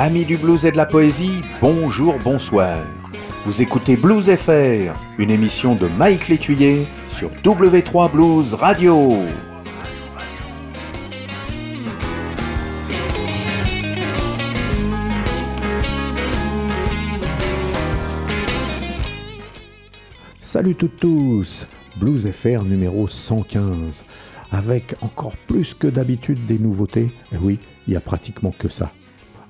Amis du blues et de la poésie, bonjour, bonsoir. Vous écoutez Blues FR, une émission de Mike Létuyer sur W3 Blues Radio. Salut toutes tous, Blues FR numéro 115, avec encore plus que d'habitude des nouveautés. Et oui, il y a pratiquement que ça.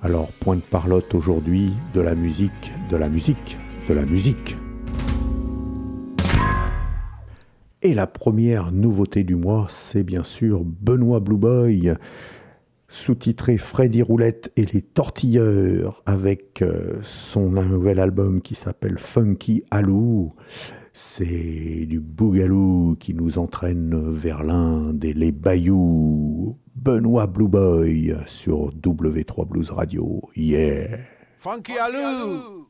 Alors, point de parlotte aujourd'hui de la musique, de la musique, de la musique. Et la première nouveauté du mois, c'est bien sûr Benoît Blue Boy, sous-titré Freddy Roulette et les Tortilleurs, avec euh, son nouvel album qui s'appelle Funky Alou. C'est du bougalou qui nous entraîne vers l'Inde et les bayous. Benoît Blue Boy sur W3 Blues Radio. Yeah! Funky Alou!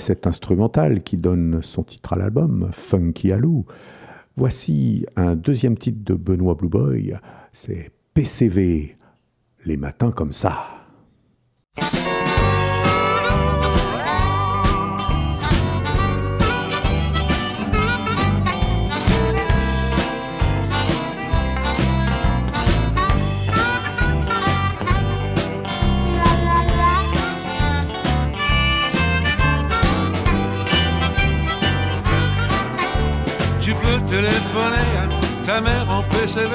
Cet instrumental qui donne son titre à l'album, Funky Alou, voici un deuxième titre de Benoît Blue Boy, c'est PCV, les matins comme ça. Téléphoner à ta mère en PCV.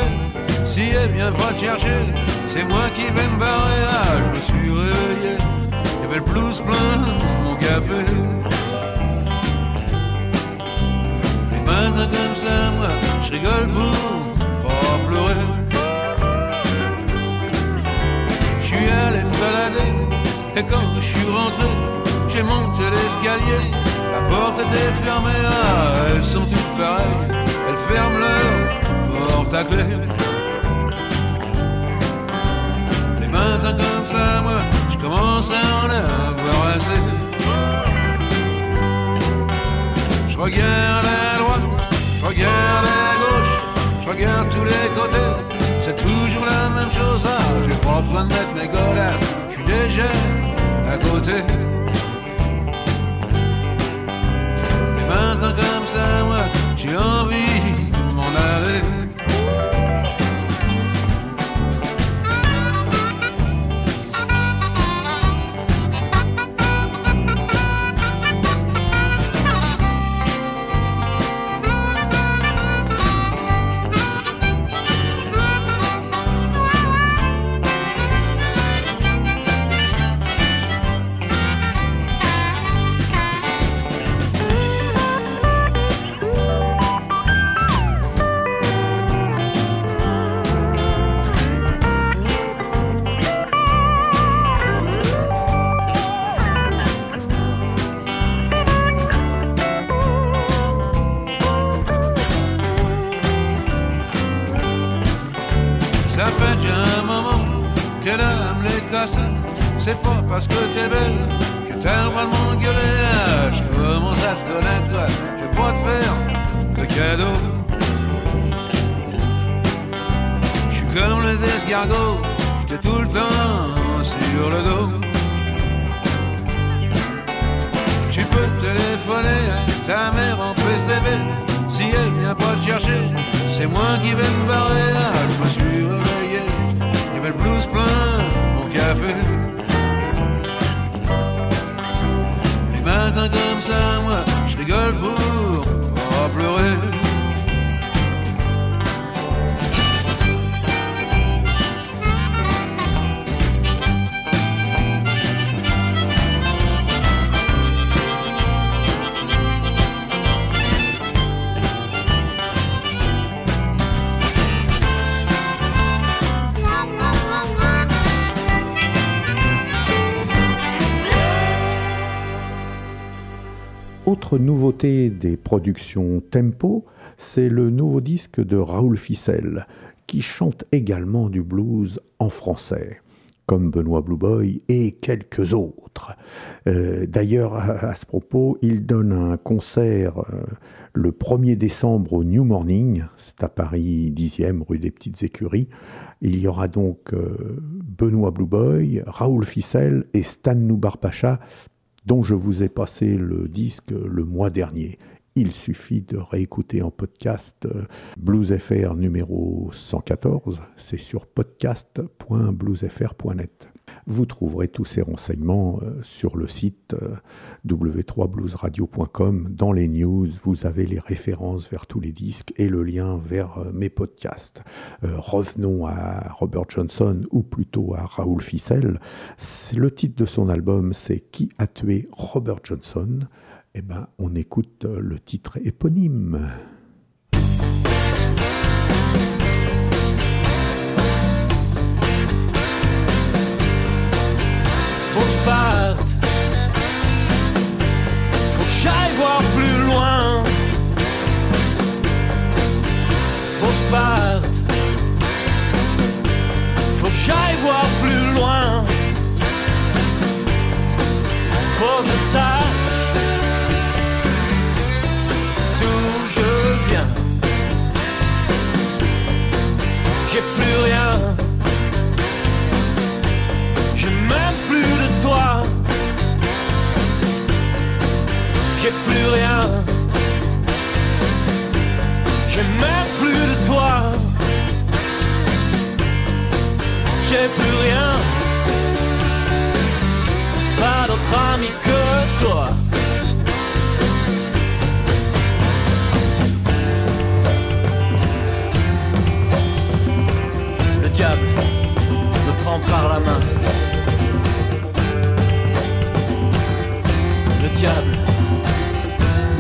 Si elle vient pas te chercher, c'est moi qui vais me barrer. Ah, je me suis réveillé, y avait le blues plein mon café. Les matins comme ça, moi, je rigole pour pas pleurer. Je suis allé me balader, et quand je suis rentré, j'ai monté l'escalier. La porte était fermée, ah, elles sont toutes pareilles ferme leur porte à clé. Les matins comme ça, moi, je commence à en avoir assez. Je regarde à droite, je regarde à gauche, je regarde tous les côtés. C'est toujours la même chose, ah, j'ai pas besoin de mettre mes godasses, je suis déjà à côté. Les matins comme ça, moi, j'ai envie nouveauté des productions Tempo, c'est le nouveau disque de Raoul Ficelle, qui chante également du blues en français, comme Benoît Blue Boy et quelques autres. Euh, d'ailleurs, à, ce propos, il donne un concert euh, le 1er décembre au New Morning, c'est à Paris 10e, rue des Petites Écuries. Il y aura donc euh, Benoît Blue Boy, Raoul Ficelle et Stan Noubar-Pacha dont je vous ai passé le disque le mois dernier. Il suffit de réécouter en podcast euh, BluesFR numéro 114, c'est sur podcast.bluesfr.net. Vous trouverez tous ces renseignements euh, sur le site euh, w3bluesradio.com. Dans les news, vous avez les références vers tous les disques et le lien vers mes podcasts. revenons à Robert Johnson, ou plutôt à Raoul Ficelle. Le titre de son album, c'est Qui a tué Robert Johnson? Eh bien, on écoute le titre éponyme. faut que je parte. Faut que j'aille voir plus loin. Faut que je parte. Faut que j'aille voir plus loin. Faut que je J'ai plus rien. J'ai même plus de toi. J'ai plus rien. J'ai même plus de toi. J'ai plus rien. Pas d'autre ami que toi. Diable me prend par la main. Le diable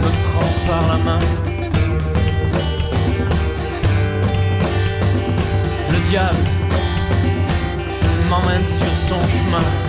me prend par la main. Le diable m'emmène sur son chemin.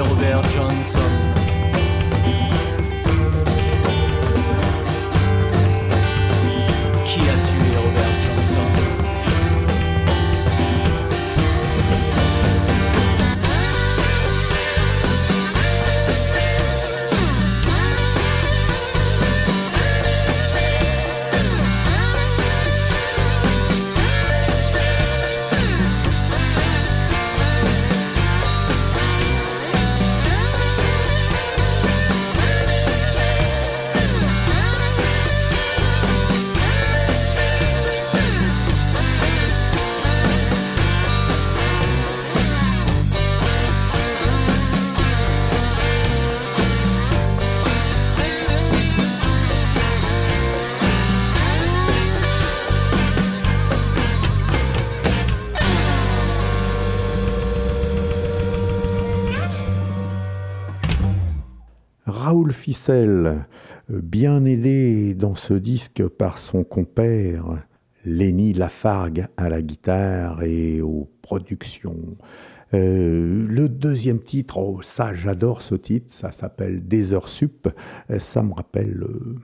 Qui a tué Robert Johnson Bien aidé dans ce disque par son compère Lenny Lafargue à la guitare et aux productions. Euh, le deuxième titre, oh, ça j'adore ce titre, ça s'appelle Des heures sup, Euh, ça me rappelle euh,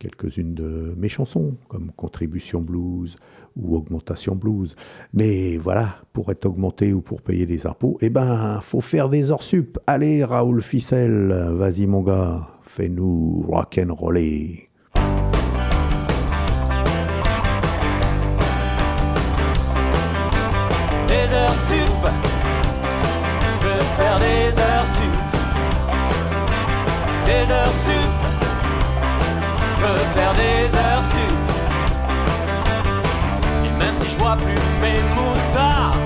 quelques-unes de mes chansons, comme Contribution Blues ou Augmentation Blues. Mais voilà, pour être augmenté ou pour payer des impôts, eh ben, faut faire des heures sup. Allez, Raoul Ficelle, vas-y mon gars, fais-nous rock'n'roller. Des heures sup veux faire des heures sup Des heures sup veux faire des heures sup plus mes moutards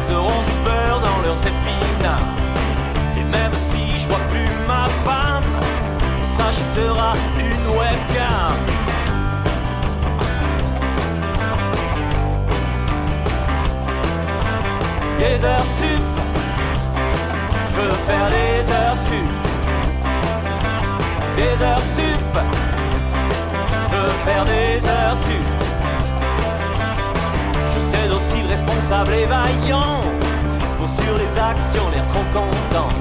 Ils auront du beurre dans leurs épinards Et même si je vois plus ma femme On s'achètera une webcam des heures sup. Je veux faire des heures sup. Des heures sup. Je veux faire des heures sup. Sablés vaillants. Pour sur les actions, l'air seront contents.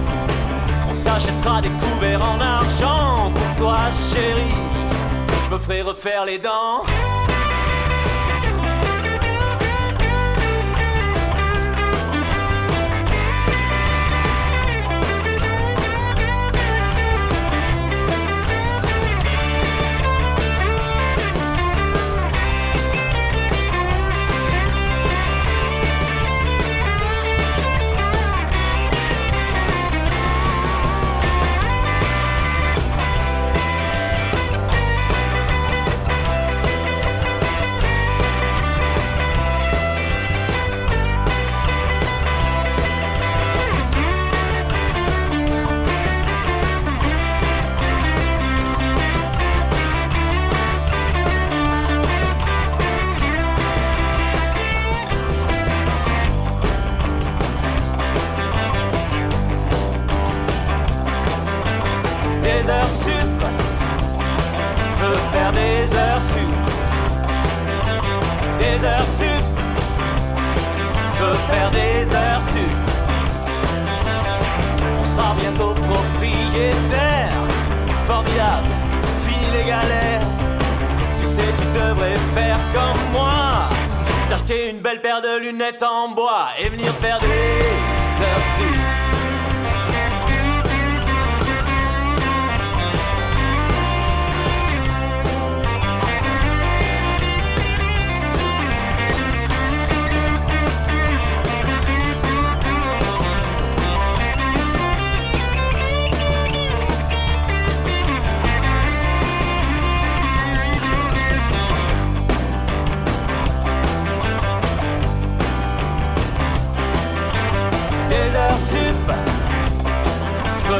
On s'achètera des couverts en argent. Pour toi, chérie, je me ferai refaire les dents. Faire des heures sup. On sera bientôt propriétaire. Formidable, fini les galères. Tu sais, tu devrais faire comme moi. T'acheter une belle paire de lunettes en bois et venir faire des heures sup.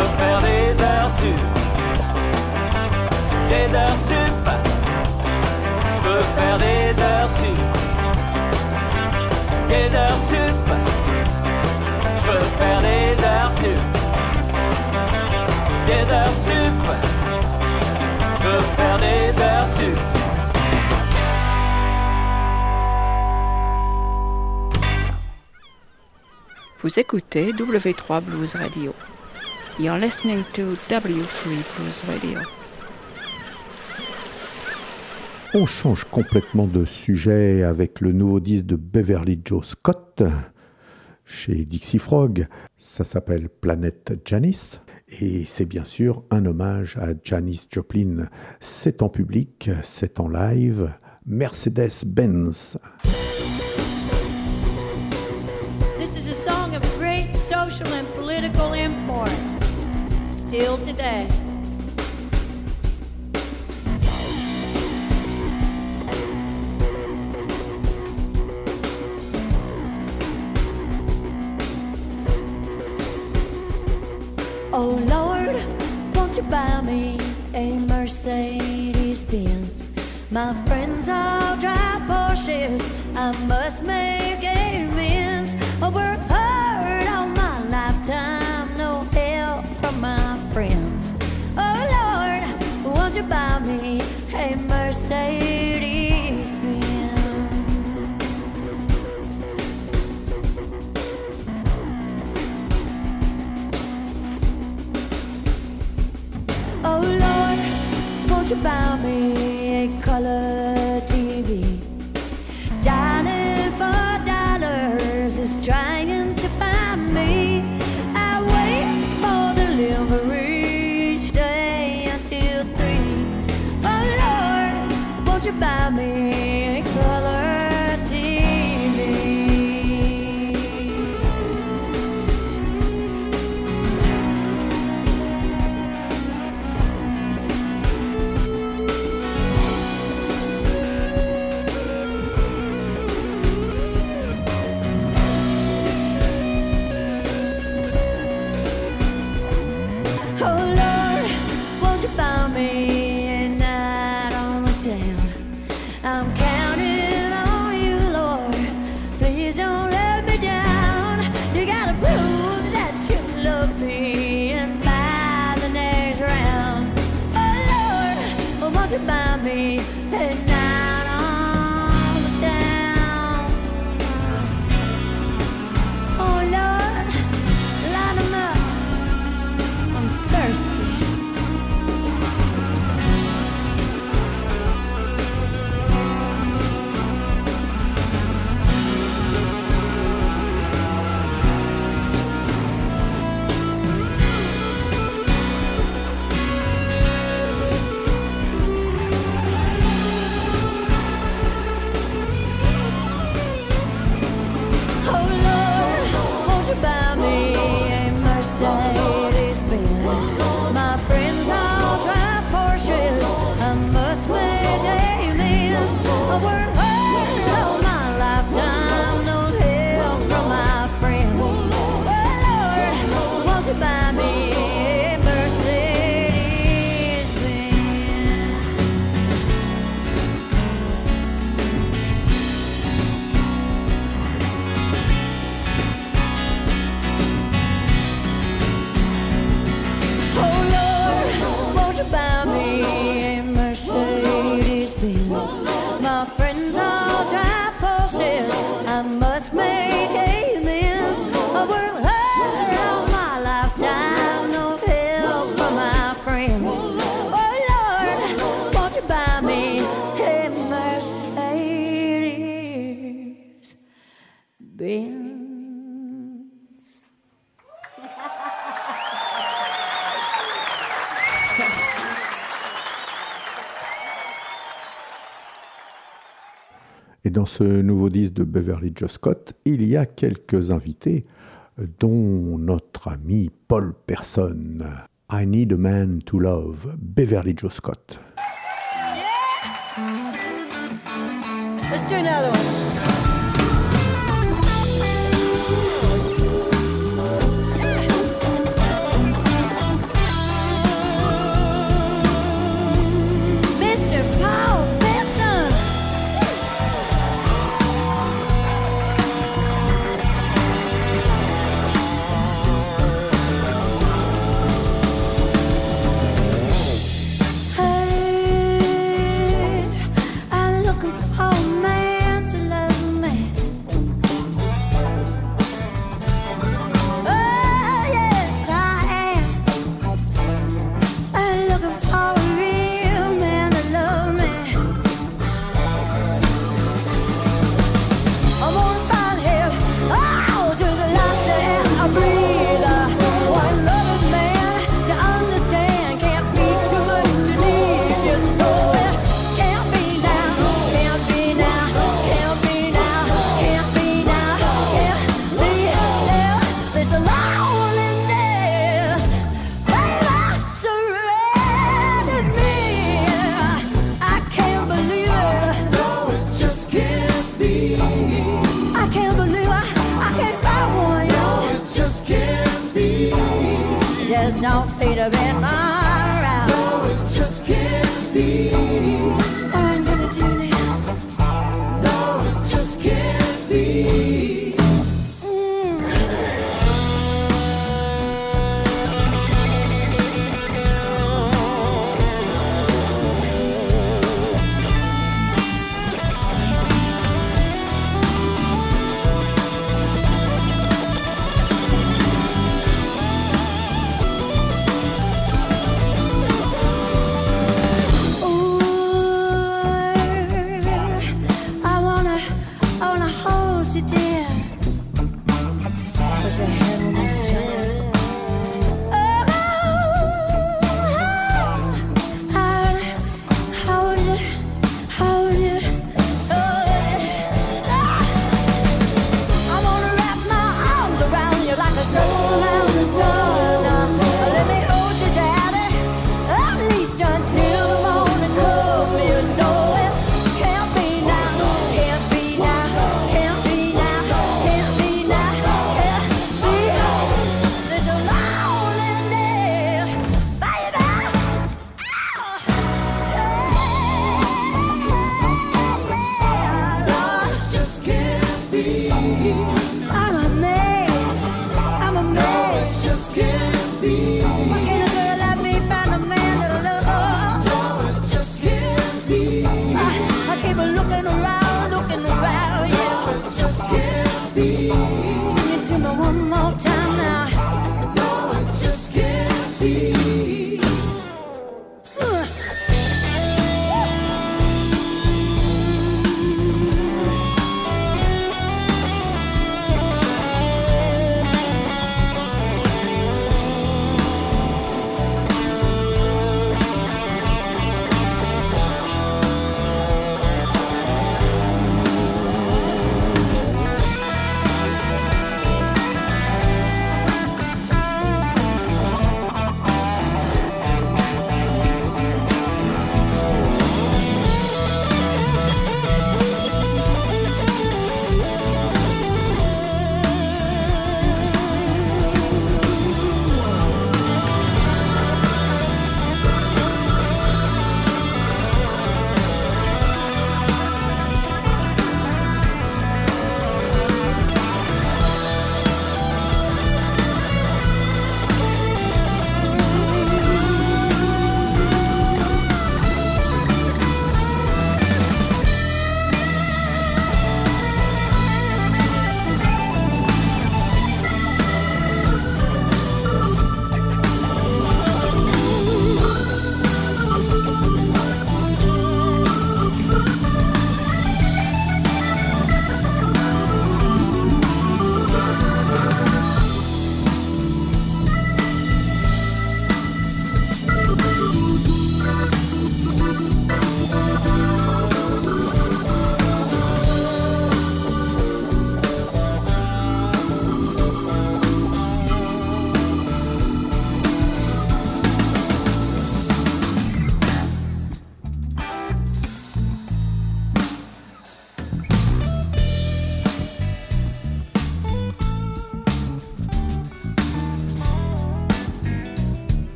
Faire des heures sup. Des heures sup. Je veux faire des heures sup. Des heures sup. Je veux faire des heures sup. Des heures sup. Je veux faire des heures sup. Vous écoutez W3 Blues Radio. You're listening to W3 Blues Radio. On change complètement de sujet avec le nouveau disque de Beverly Joe Scott chez Dixie Frog. Ça s'appelle Planète Janice et c'est bien sûr un hommage à Janis Joplin. C'est en public, c'est en live. Mercedes-Benz. This is a song of great social and political import, still today. Oh Lord, won't you buy me a Mercedes Benz? My friends all drive Porsches. I must make amends. Mercedes Benz? Oh Lord, won't you buy me a color dans ce nouveau disque de Beverly Joe Scott, il y a quelques invités, dont notre ami Paul Person. I Need a Man to Love, Beverly Joscott. Yeah. Let's do another one.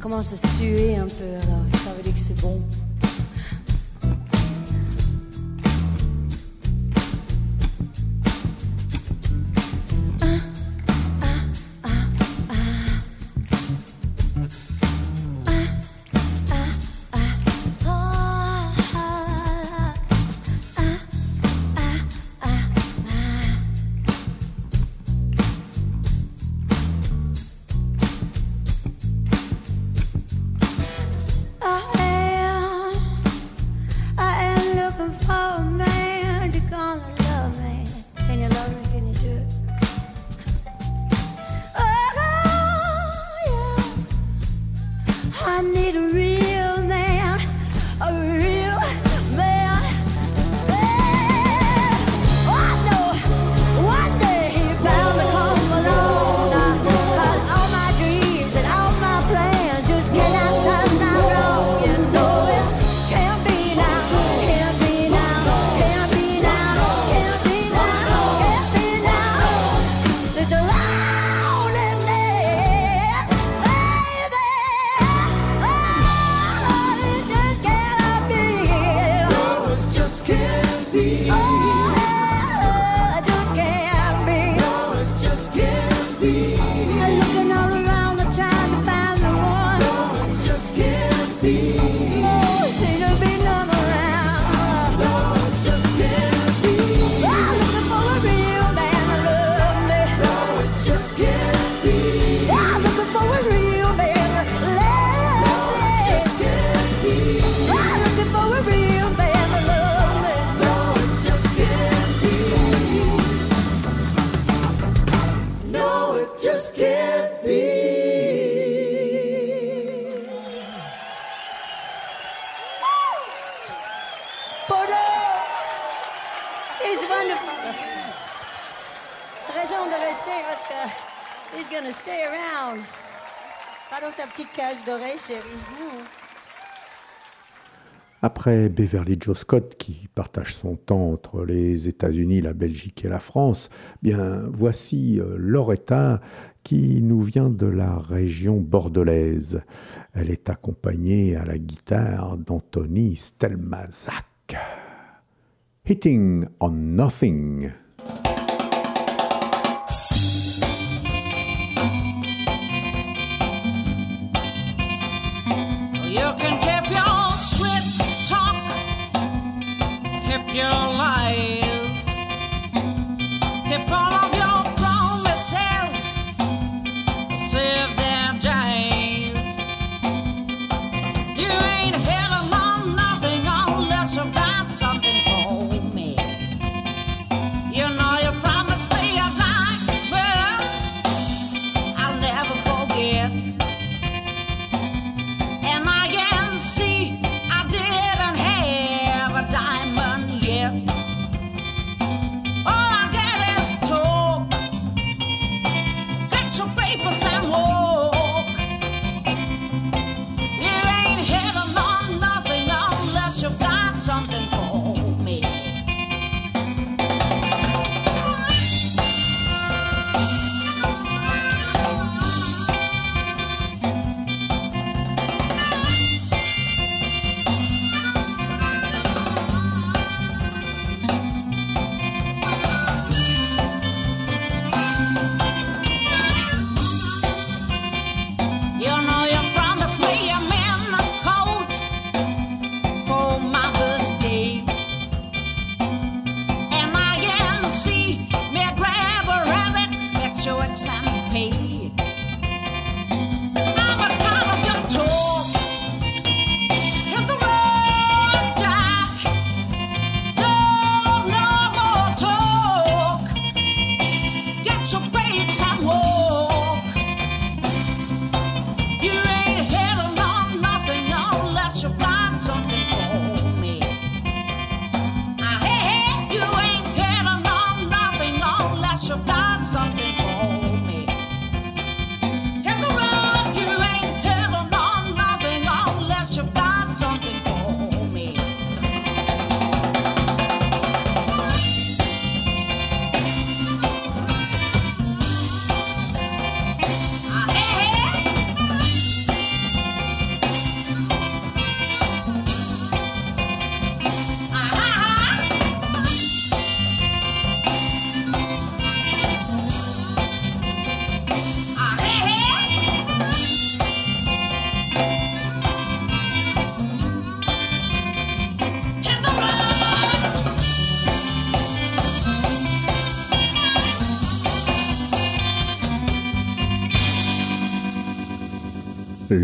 commence à suer un peu, alors ça veut dire que c'est bon. Hein. Après Beverly Joe Scott, qui partage son temps entre les États-Unis, la Belgique et la France, bien voici euh, Loretta qui nous vient de la région bordelaise. Elle est accompagnée à la guitare d'Anthony Stelmazak. Hitting on Nothing.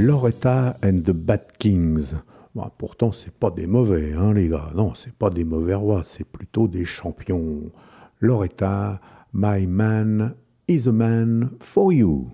Loretta and the Bad Kings. Bon, pourtant, c'est pas des mauvais, hein, les gars. Non, c'est pas des mauvais rois, c'est plutôt des champions. Loretta, My Man is a Man for You.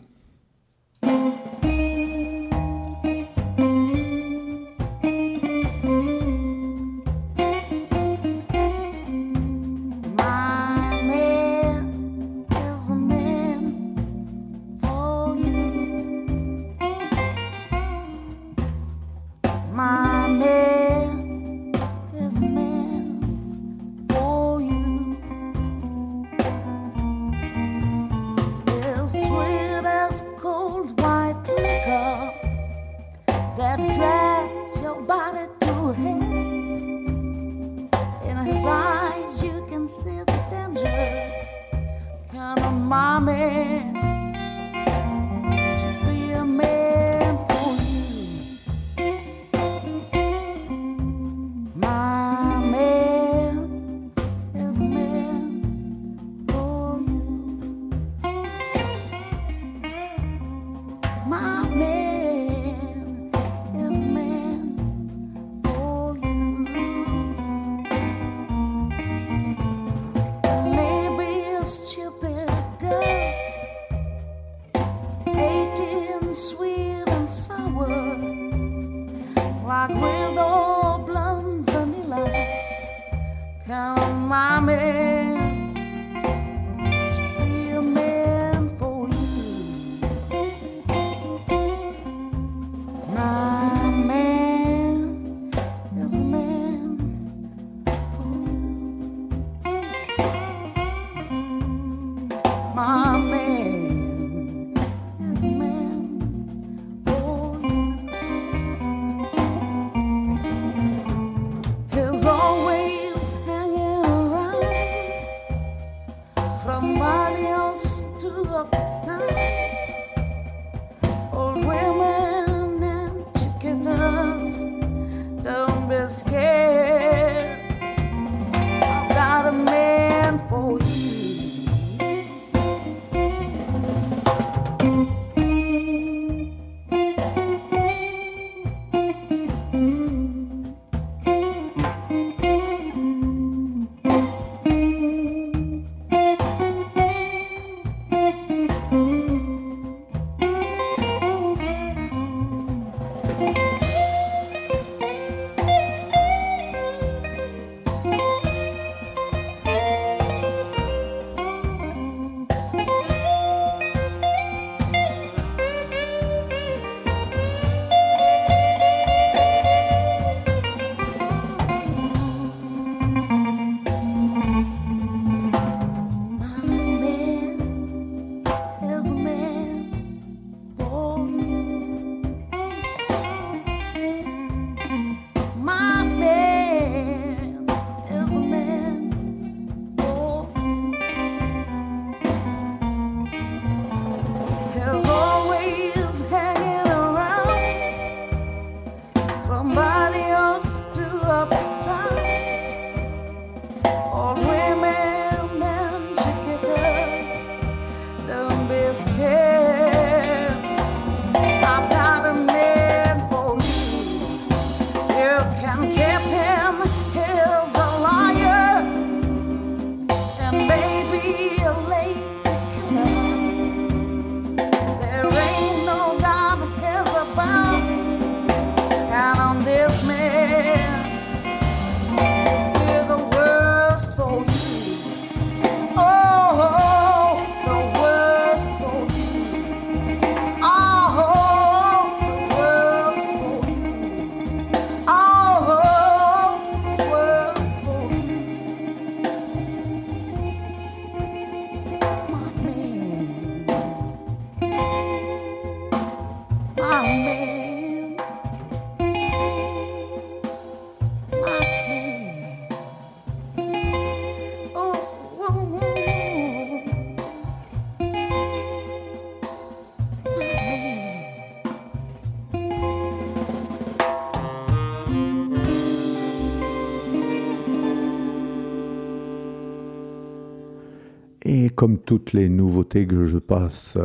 comme toutes les nouveautés que je passe,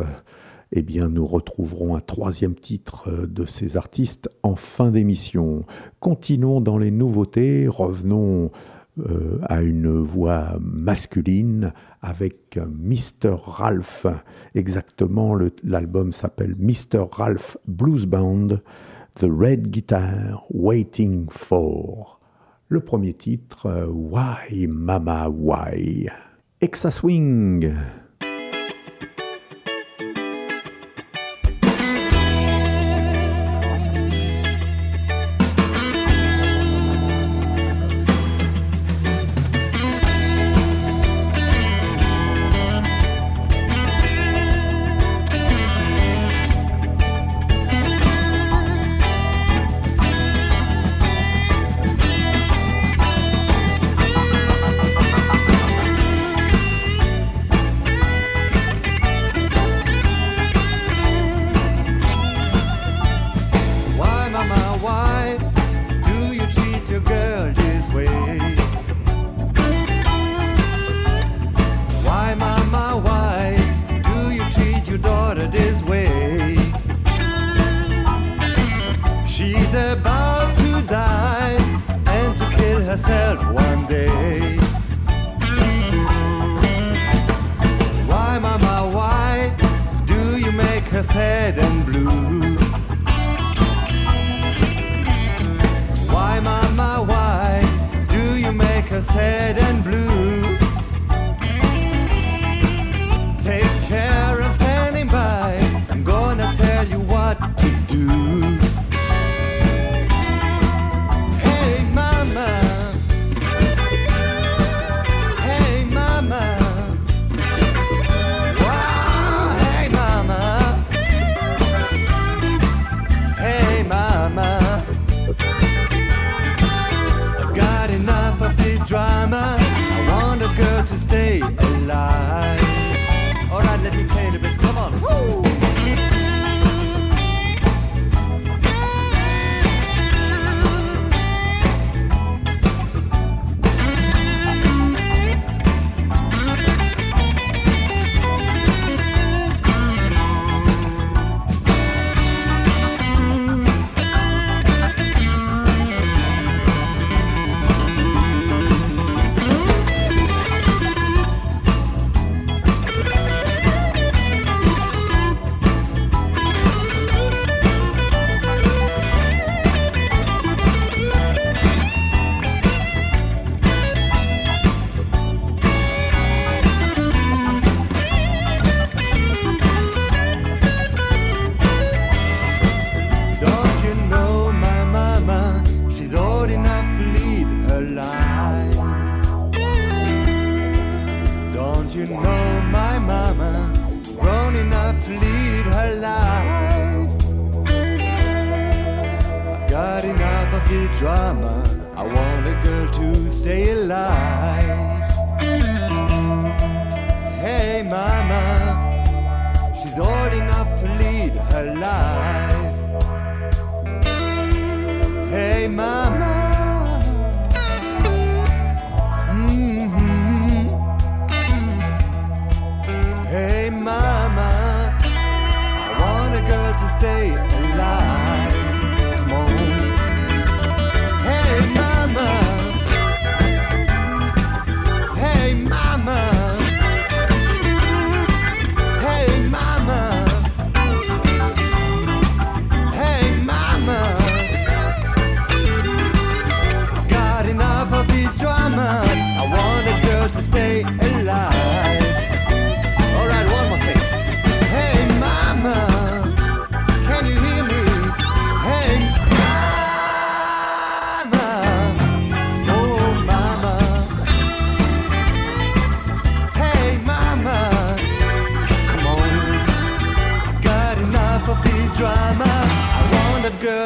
eh nous retrouverons un troisième titre euh, de ces artistes en fin d'émission. Continuons dans les nouveautés, revenons euh, à une voix masculine avec Mr. Ralph. Exactement, l'album s'appelle Mr. Ralph Blues Band, The Red Guitar Waiting For. Le premier titre, euh, Why Mama Why? Exa Swing.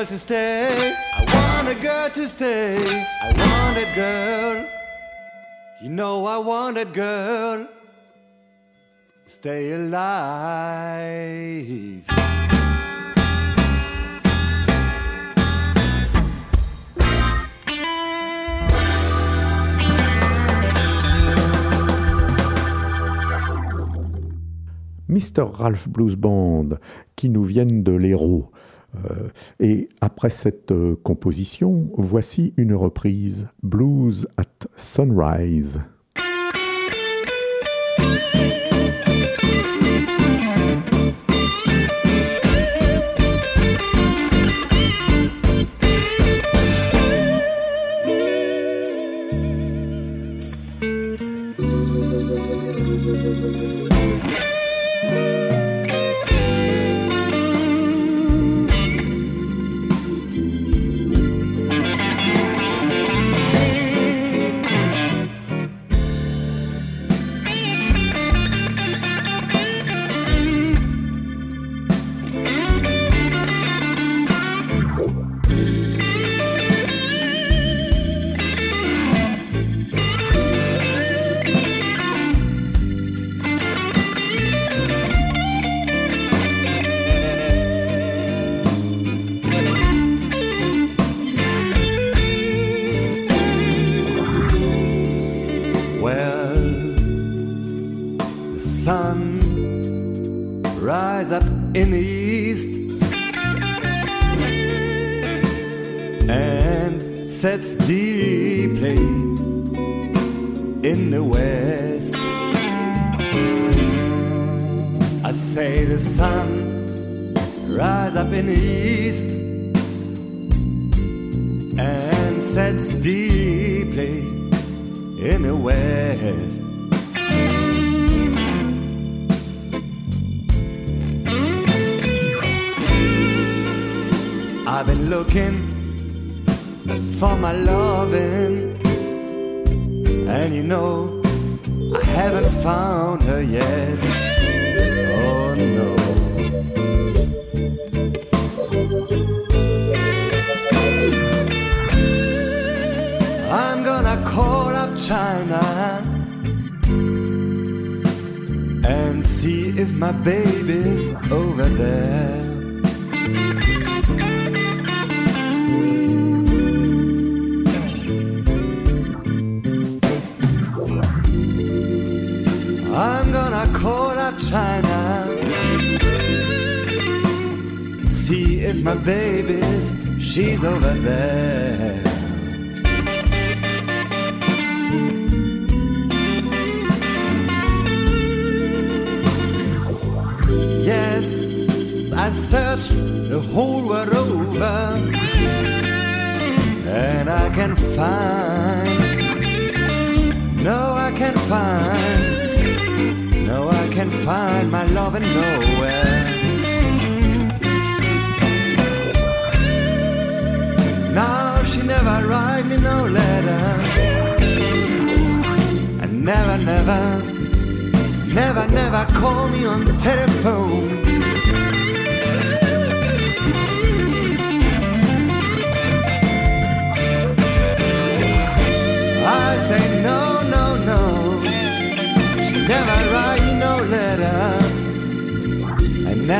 girl to stay. I want a girl to stay. I want that girl. You know I want that girl. Stay alive. Mr. Ralph Blues Band, qui nous viennent de l'Hérault. Euh, et après cette euh, composition, voici une reprise Blues at Sunrise.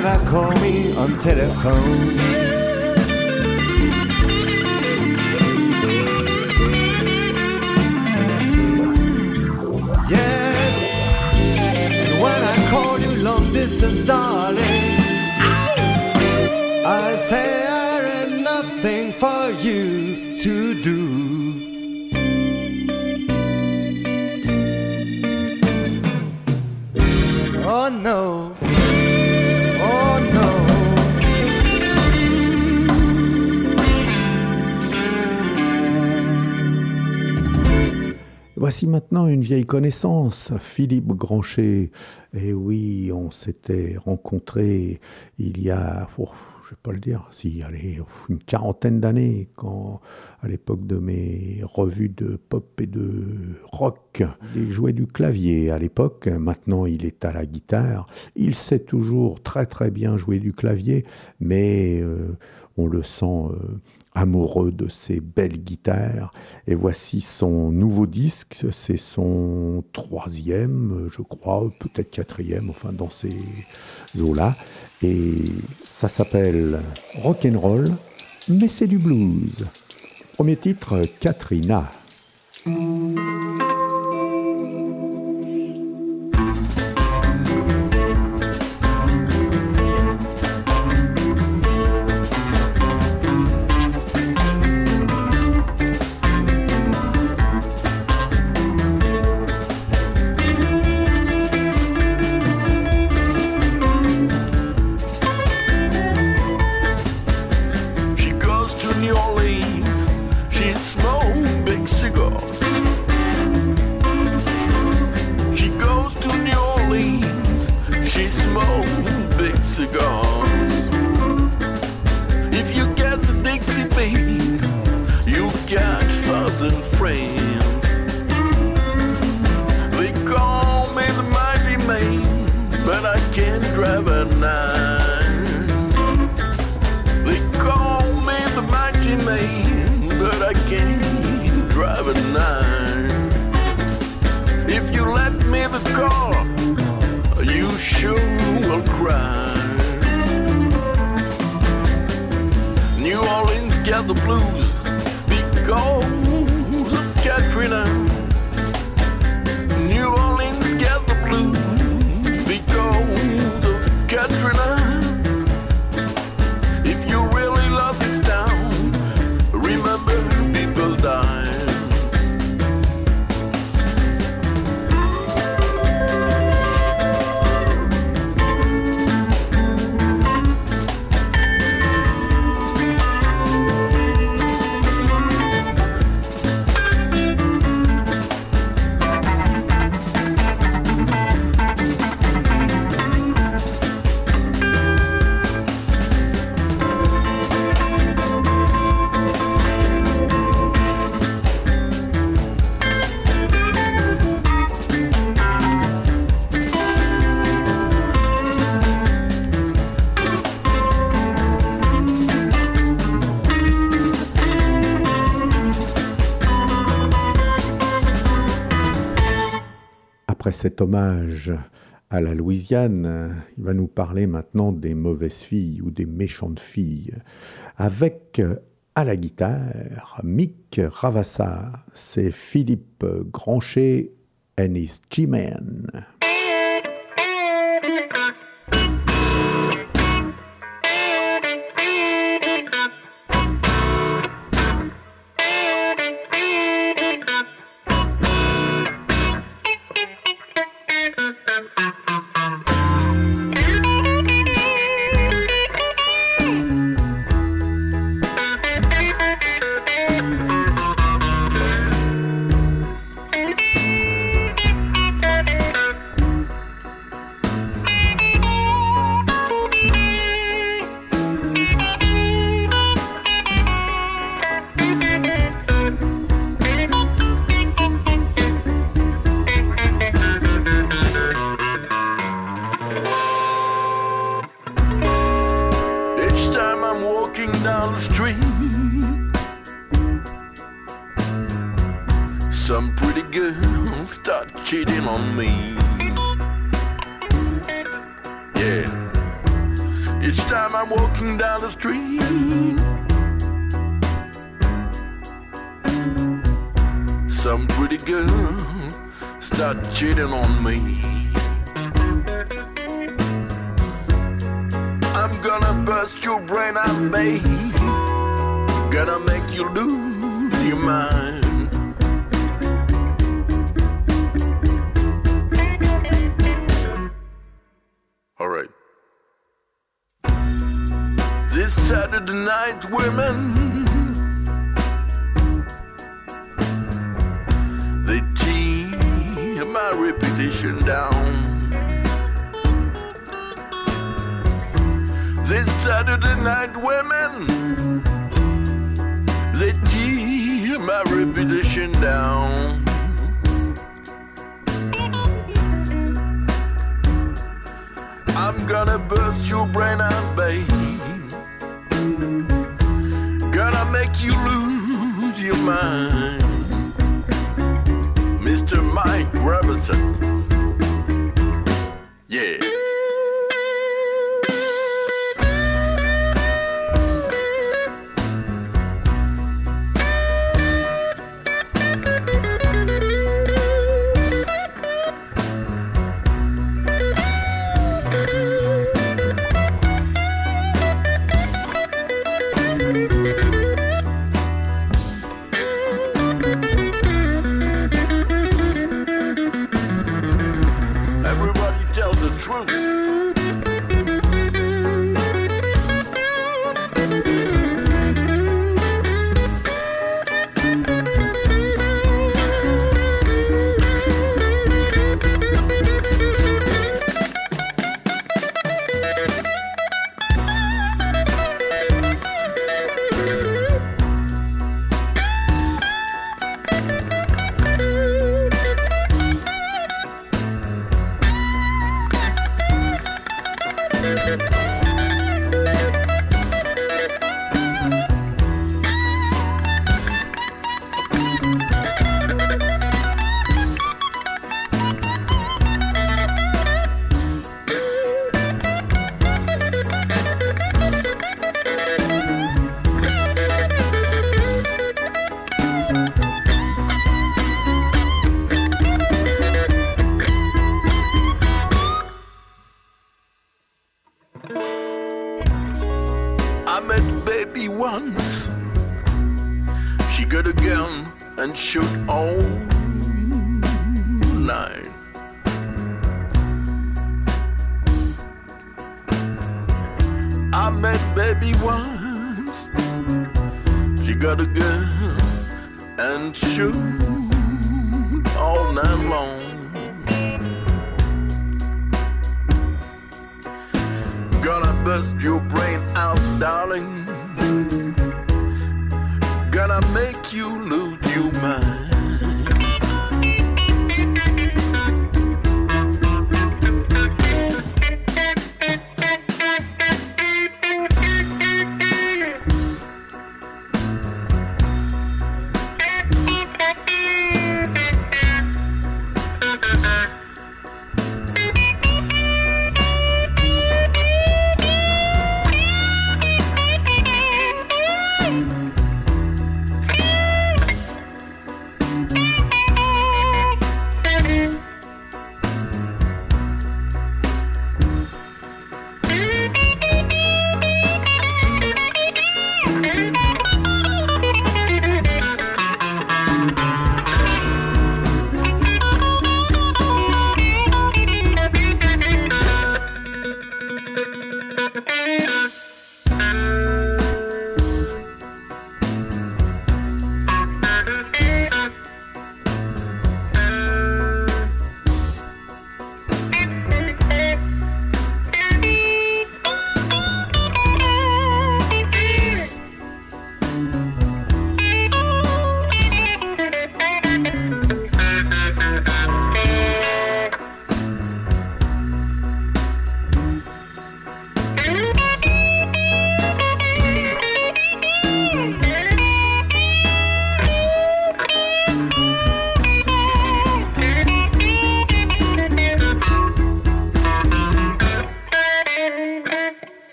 Never call me on telephone. Yes, and when I call you long distance, darling, I say I had nothing for you to do. Oh no, Voici maintenant une vieille connaissance, Philippe Granchet. Et oui, on s'était rencontrés il y a, je vais pas le dire, si, allez, une quarantaine d'années, quand, à l'époque de mes revues de pop et de rock, il jouait du clavier à l'époque. Maintenant, il est à la guitare. Il sait toujours très très bien jouer du clavier, mais euh, on le sent euh, amoureux de ses belles guitares. Et voici son nouveau disque, c'est son troisième, je crois, peut-être quatrième, enfin dans ces eaux-là. Et ça s'appelle Rock'n'Roll, mais c'est du blues. Premier titre, Katrina. cet hommage à la Louisiane, il va nous parler maintenant des mauvaises filles ou des méchantes filles, avec à la guitare Mick Ravassa, c'est Philippe Granchet and his G-Man.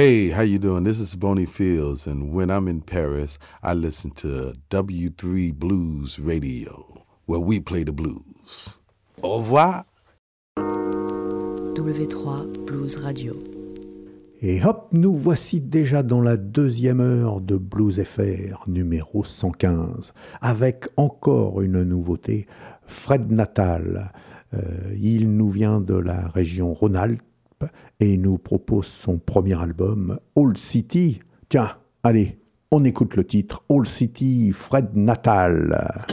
Hey, how you doing? This is Boney Fields, and when I'm in Paris, I listen to W3 Blues Radio, where we play the blues. Au revoir. W3 Blues Radio. Et hop, nous voici déjà dans la deuxième heure de Blues FR numéro 115, avec encore une nouveauté, Fred Natal. Euh, il nous vient de la région Rhône-Alpes et nous propose son premier album, Old City. Tiens, allez, on écoute le titre, Old City, Fred Natal.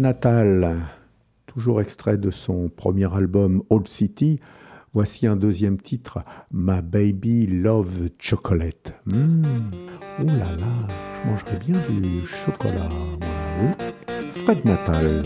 Natal, toujours extrait de son premier album Old City. Voici un deuxième titre, My Baby Love Chocolate. Mmh. Oh là là, je mangerais bien du chocolat. oui. Fred Natal.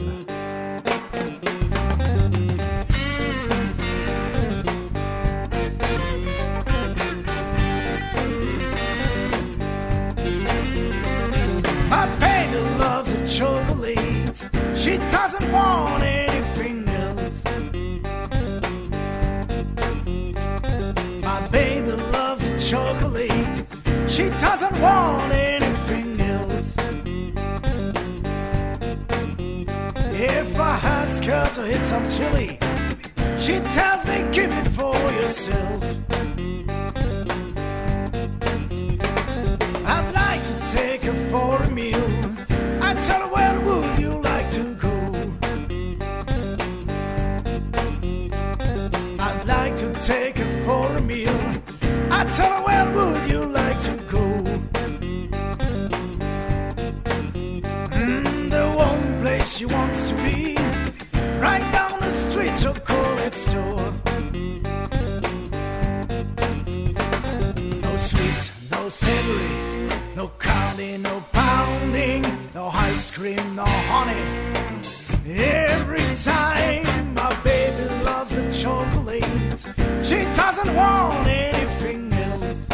To hit some chili, she tells me give it for yourself. Every time my baby loves a chocolate, she doesn't want anything else.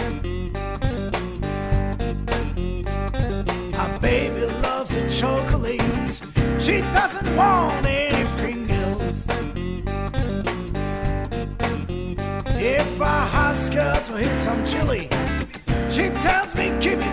My baby loves a chocolate, she doesn't want anything else. If I ask her to hit some chili, she tells me keep it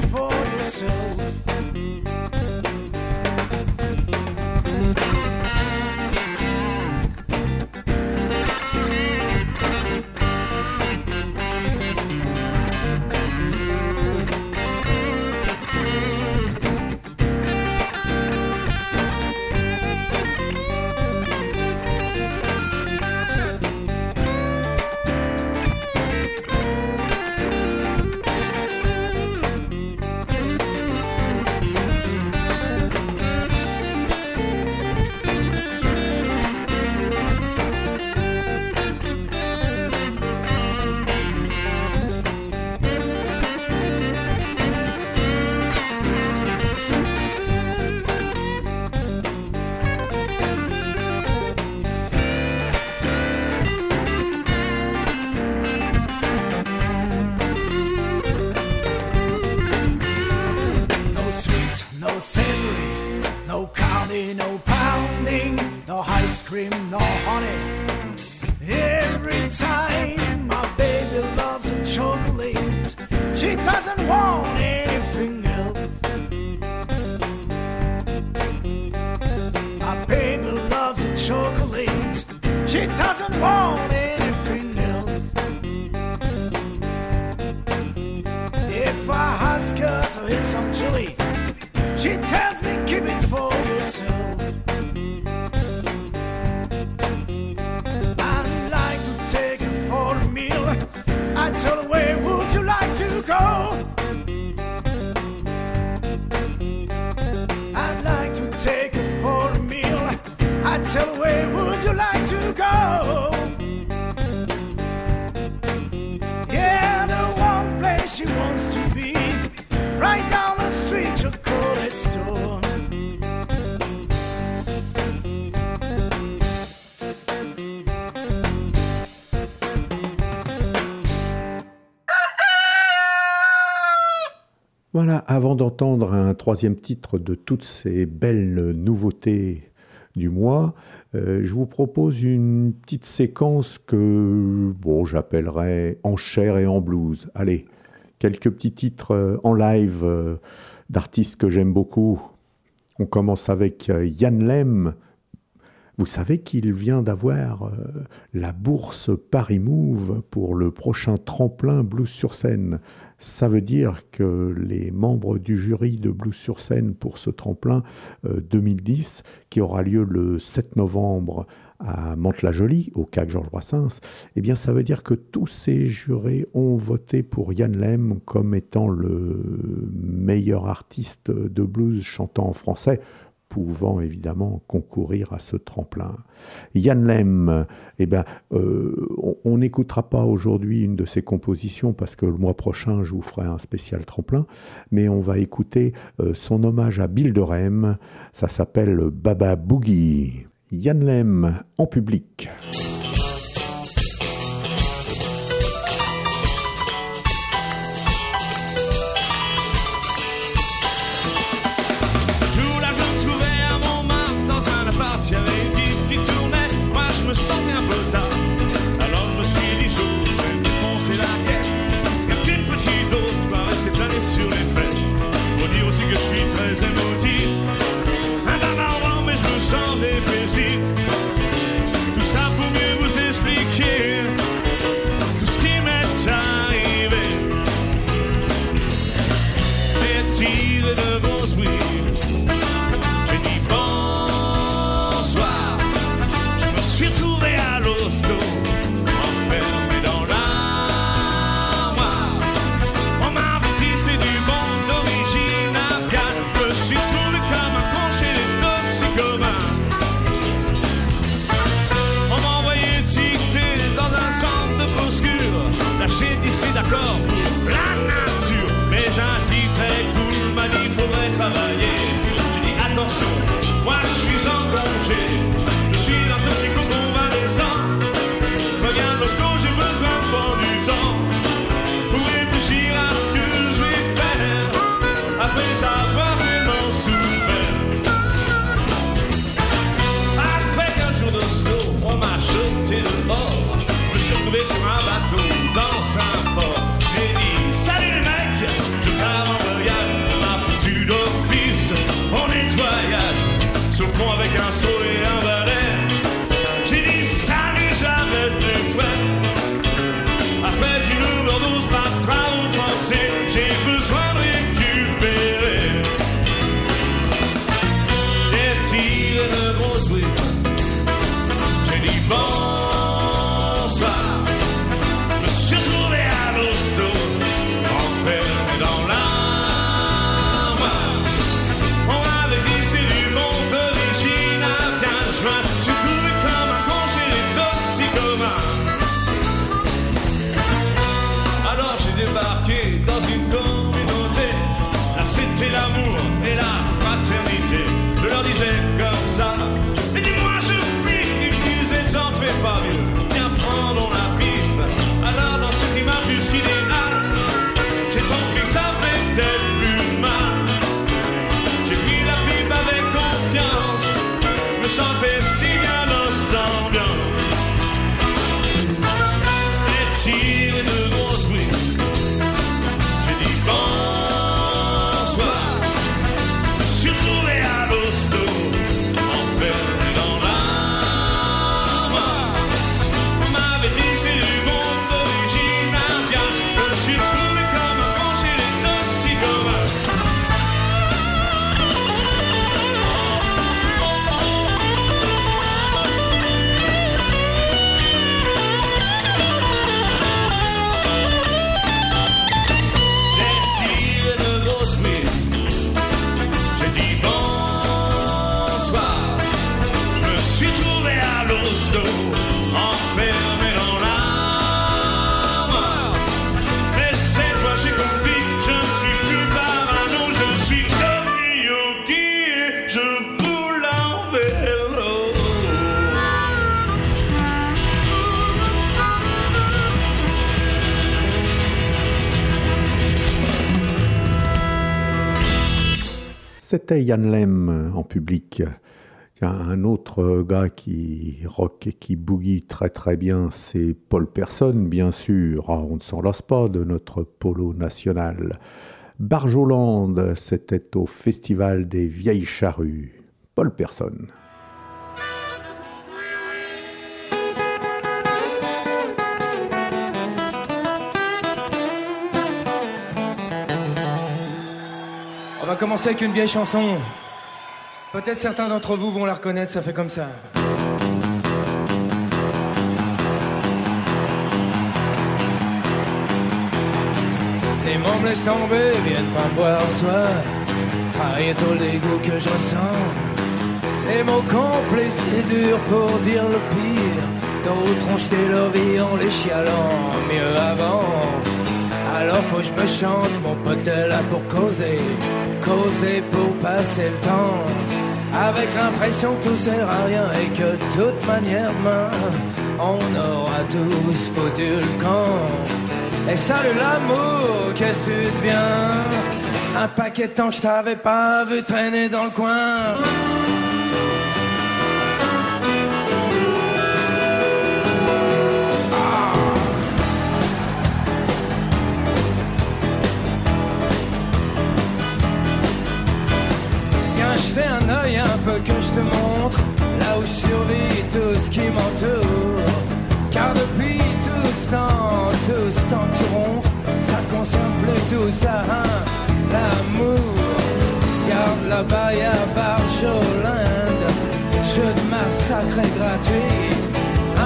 Voilà, avant d'entendre un troisième titre de toutes ces belles nouveautés du mois, euh, je vous propose une petite séquence que bon, j'appellerais en chair et en blues. Allez, quelques petits titres euh, en live euh, d'artistes que j'aime beaucoup. On commence avec Yann Lem. Vous savez qu'il vient d'avoir la bourse Paris Move pour le prochain tremplin Blues sur scène. Ça veut dire que les membres du jury de Blues sur scène pour ce tremplin euh, 2010, qui aura lieu le 7 novembre à Mantes-la-Jolie, au CAC Georges Brassens, eh bien, ça veut dire que tous ces jurés ont voté pour Yann Lem comme étant le meilleur artiste de blues chantant en français pouvant évidemment concourir à ce tremplin. Yann Lem, eh ben, euh, on n'écoutera pas aujourd'hui une de ses compositions parce que le mois prochain je vous ferai un spécial tremplin, mais on va écouter euh, son hommage à Bill de Rem, ça s'appelle Baba Boogie. Yann Lem en public. c'était Yann Lem en public. Un autre gars qui rock et qui bougie très très bien, c'est Paul Person, bien sûr. Ah, on ne s'en lasse pas de notre polo national. Barjolande, c'était au Festival des Vieilles Charrues. Paul Person. On va commencer avec une vieille chanson. Peut-être certains d'entre vous vont la reconnaître, ça fait comme ça. Les membres laissent tomber, viennent pas boire soi. Travailler tous les goûts que je ressens. Les mots complices et durs pour dire le pire. D'autres ont jeté leur vie en les chialant, mieux avant. Alors faut que je me chante, mon pote est là pour causer causer pour passer le temps. Avec l'impression que tout sert à rien et que de toute manière demain, on aura tous foutu le camp. Et salut l'amour, qu'est-ce que tu deviens? Un paquet de temps que je t'avais pas vu traîner dans le coin. Jeter un œil un peu que je te montre. Là où survit tout ce qui m'entoure. Car depuis tout ce temps, tout ce temps tu ronfles Ça concerne plus tout ça, hein, l'amour Garde là-bas y'a Barjolande Jeu de massacre est gratuit.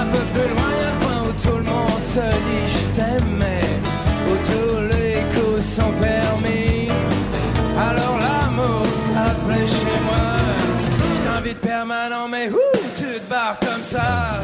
Un peu plus loin y'a le point où tout le monde se dit je t'aimais. Où tous les coups sont permis. Alors chez moi. T'invite permanent, mais où tu te barres comme ça?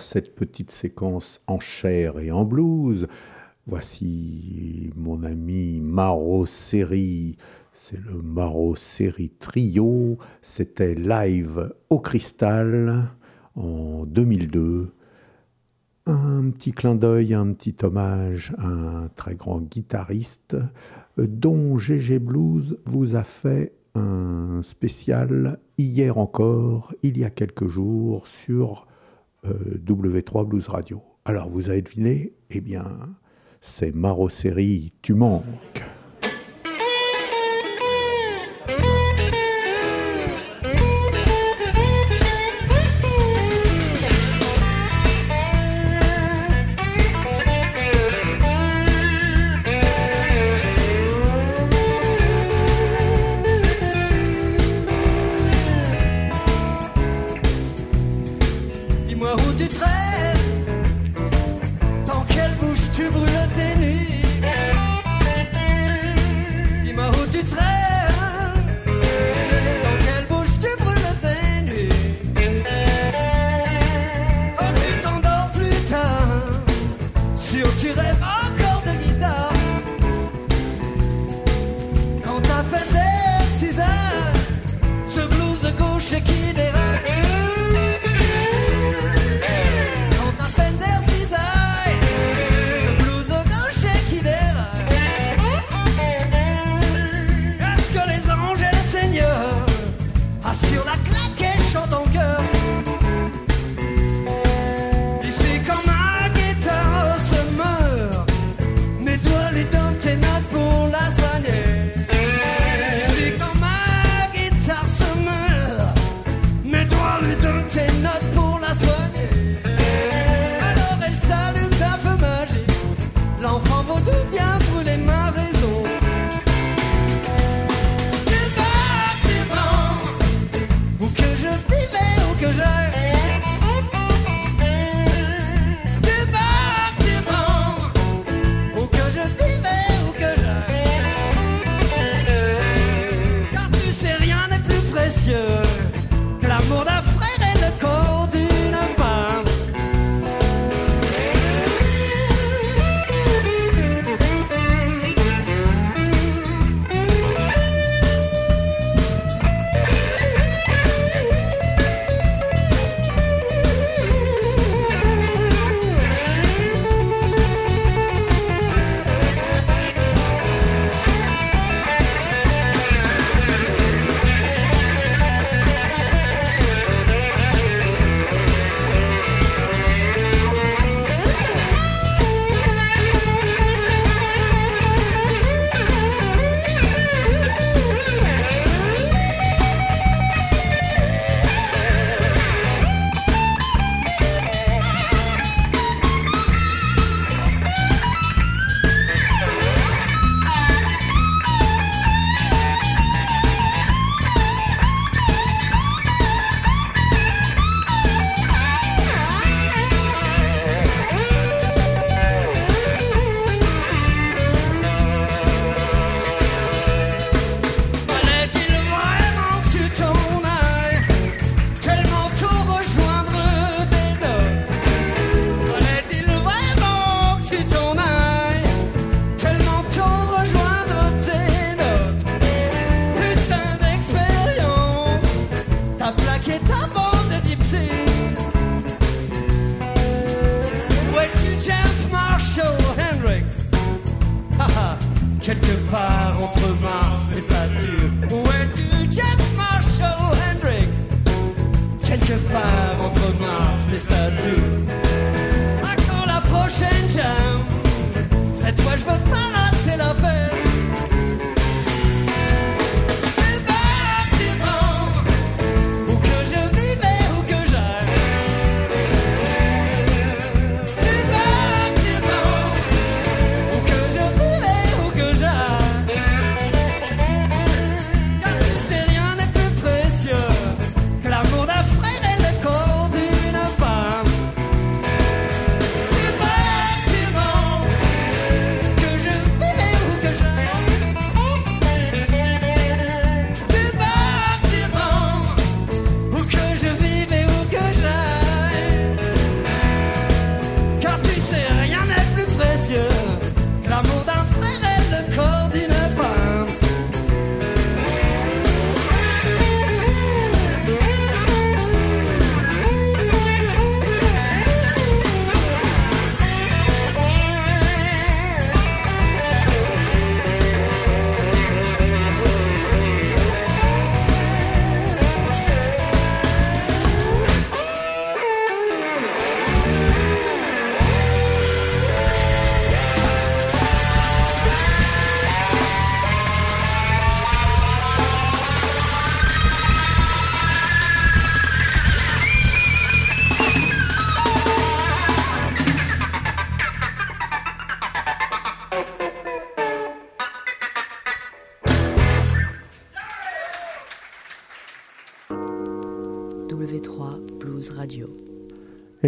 Cette petite séquence en chair et en blues, voici mon ami Maro Seri. C'est le Maro Seri Trio. C'était live au Cristal en 2002. Un petit clin d'œil, un petit hommage à un très grand guitariste dont GG Blues vous a fait un spécial hier encore, il y a quelques jours, sur W3 Blues Radio. Alors vous avez deviné? Eh bien, c'est Maro Seri, tu manques.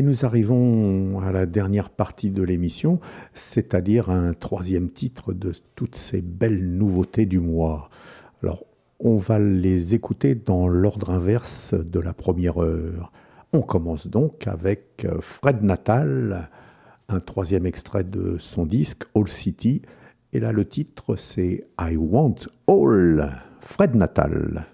Nous arrivons à la dernière partie de l'émission, c'est-à-dire un troisième titre de toutes ces belles nouveautés du mois. Alors, on va les écouter dans l'ordre inverse de la première heure. On commence donc avec euh, Fred Natal, un troisième extrait de son disque All City. Et là, le titre, c'est I Want All, Fred Natal.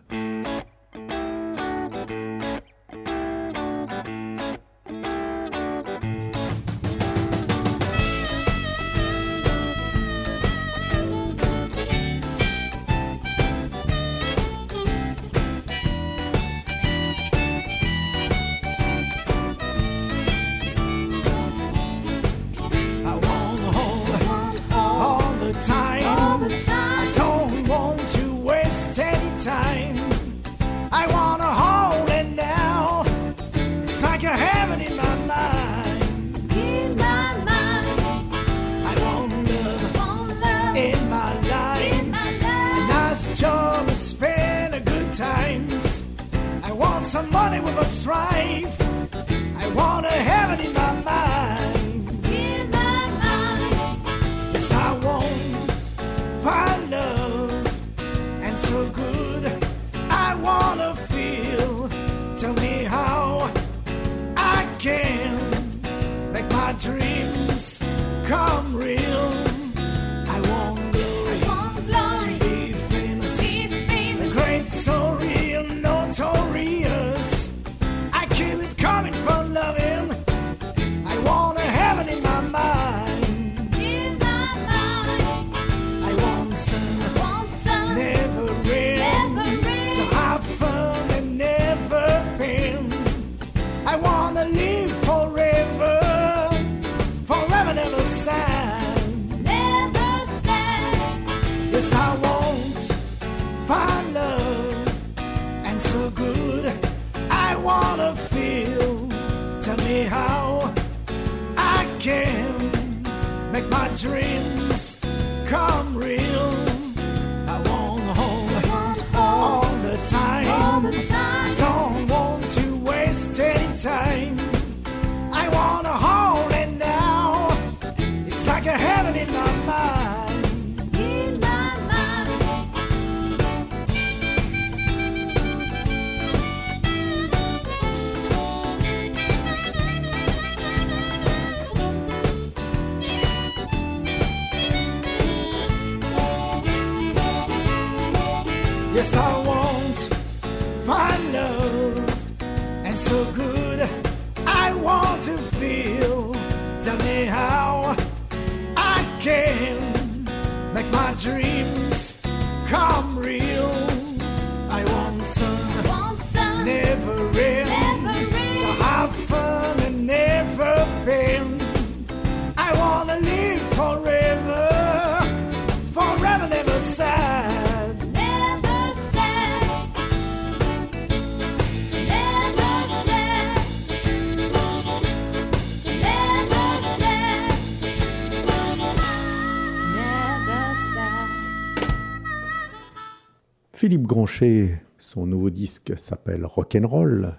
Philippe Granchet, son nouveau disque s'appelle Rock'n'Roll.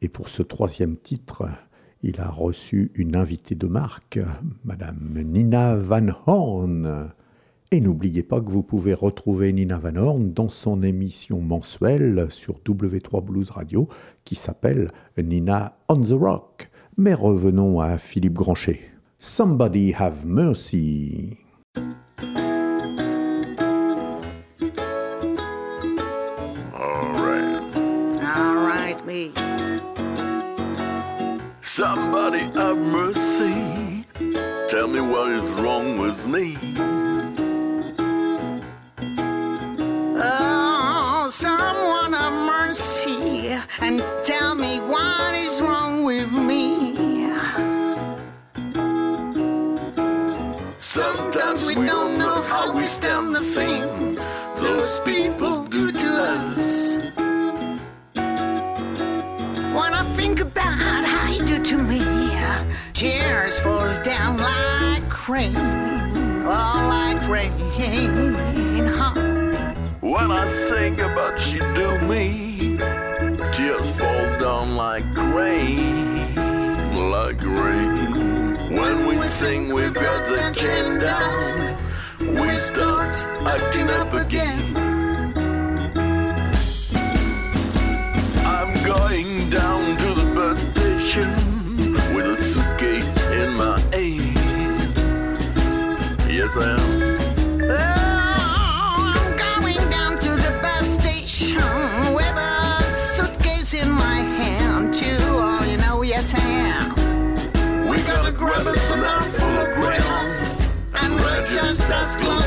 Et pour ce troisième titre, il a reçu une invitée de marque, Madame Nina Van Horn. Et n'oubliez pas que vous pouvez retrouver Nina Van Horn dans son émission mensuelle sur W3 Blues Radio qui s'appelle Nina on the Rock. Mais revenons à Philippe Granchet. Somebody have mercy. Somebody have mercy. Tell me what is wrong with me. Oh, someone have mercy and tell me what is wrong with me. Sometimes we don't know how we stand the thing those people do to us. When I think about tears fall down like rain, oh, like rain. Huh? When I think about you, do me, tears fall down like rain, like rain. When we sing, we've got the chain down. We start acting up again. I'm going down just as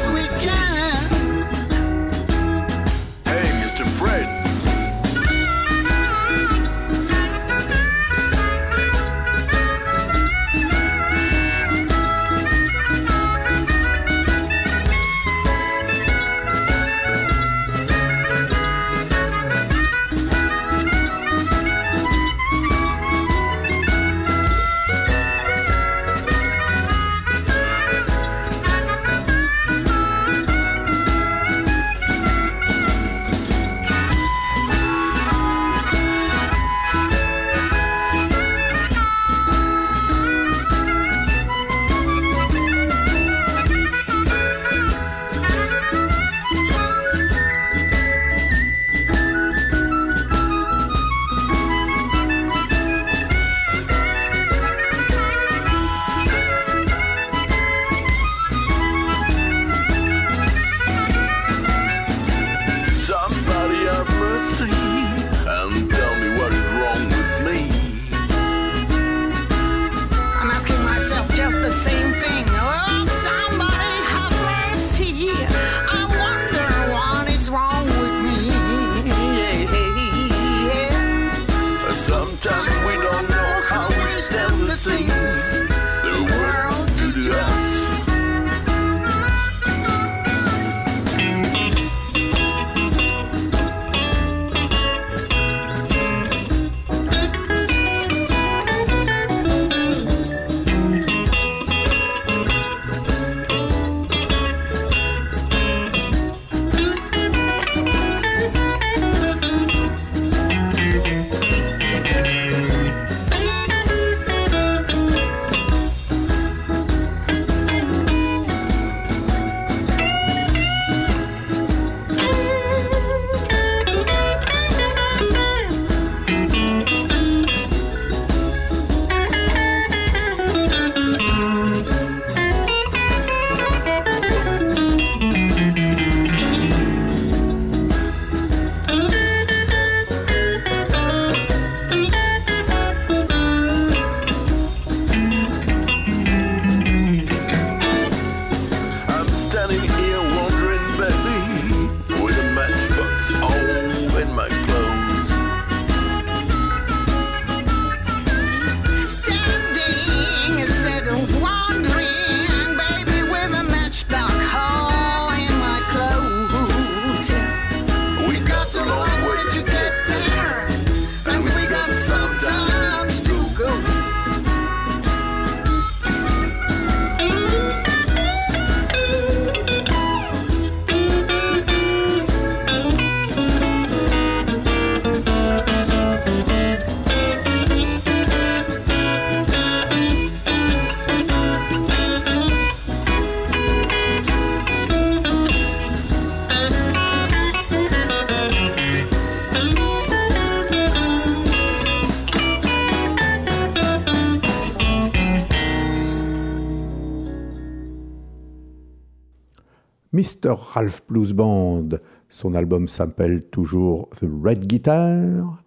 Mr. Ralph Blues Band. Son album s'appelle toujours The Red Guitar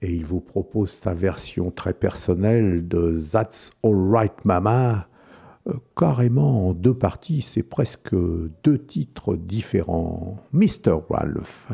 et il vous propose sa version très personnelle de That's Alright Mama, euh, carrément en deux parties, c'est presque deux titres différents. Mr. Ralph.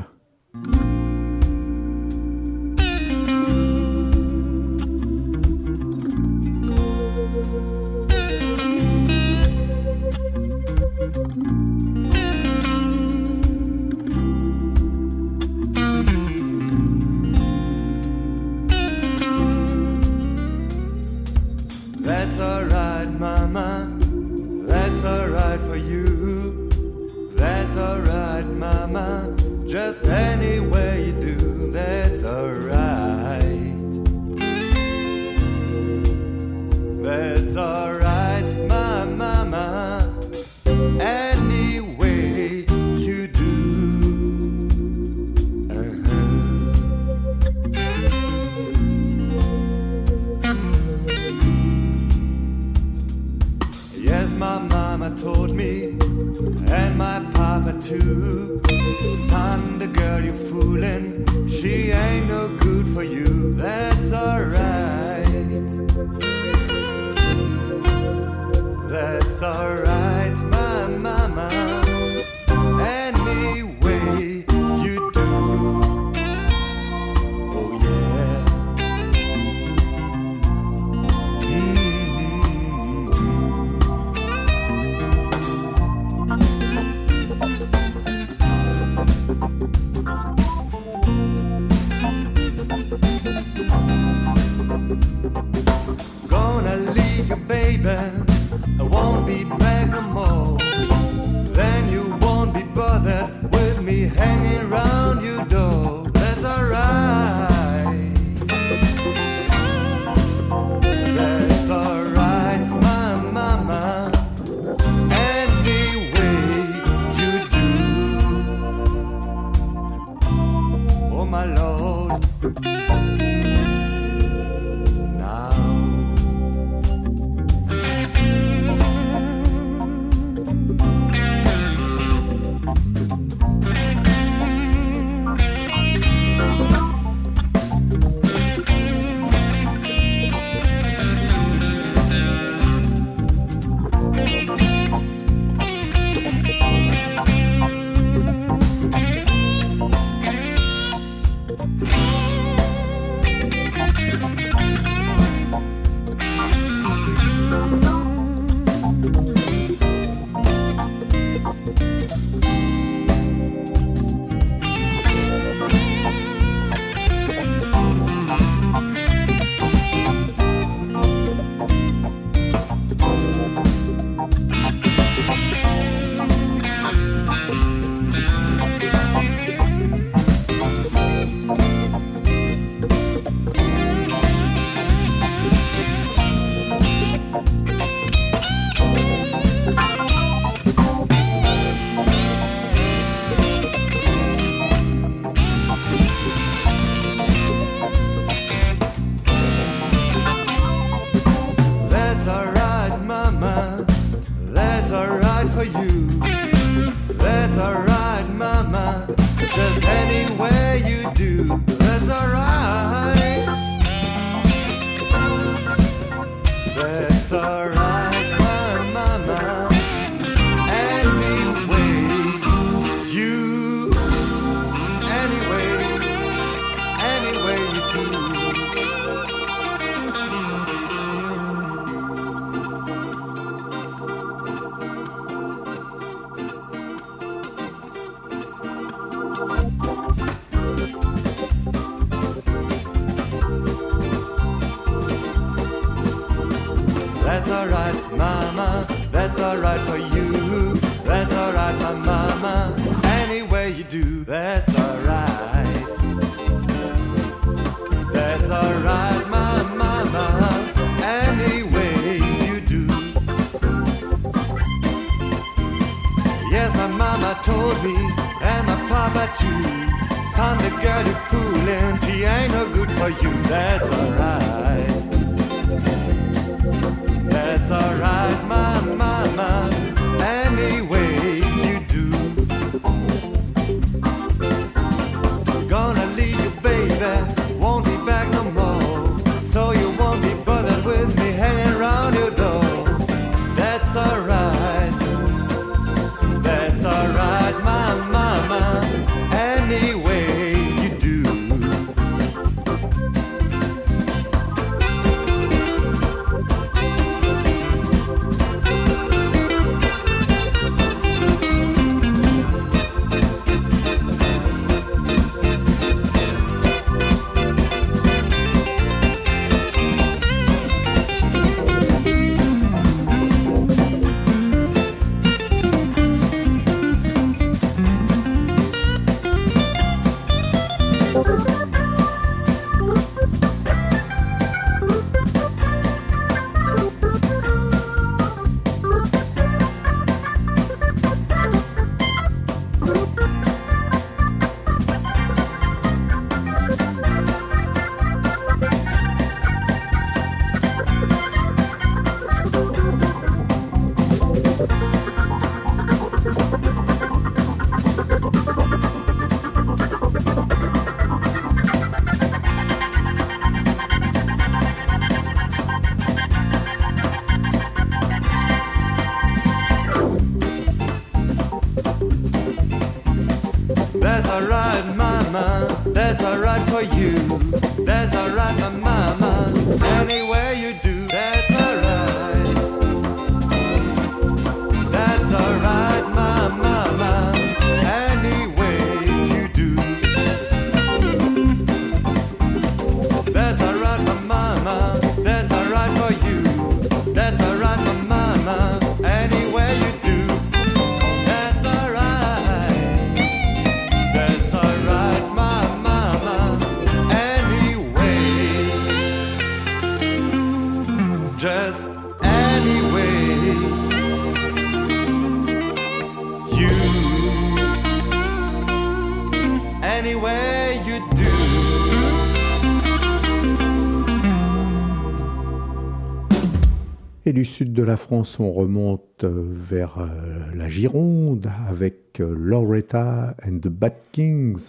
La France, on remonte euh, vers euh, la Gironde avec euh, Loretta and the Bad Kings.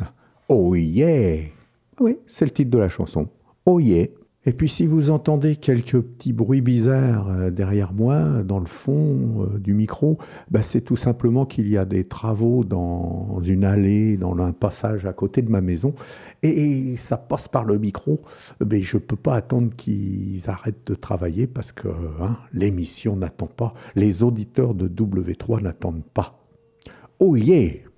Oh yeah Oui, c'est le titre de la chanson. Oh yeah Et puis si vous entendez quelques petits bruits bizarres euh, derrière moi, dans le fond euh, du micro, bah, c'est tout simplement qu'il y a des travaux dans une allée, dans un passage à côté de ma maison, et, ça passe par le micro. Mais je ne peux pas attendre qu'ils arrêtent de travailler parce que hein, l'émission n'attend pas, les auditeurs de W3 n'attendent pas. Oh yeah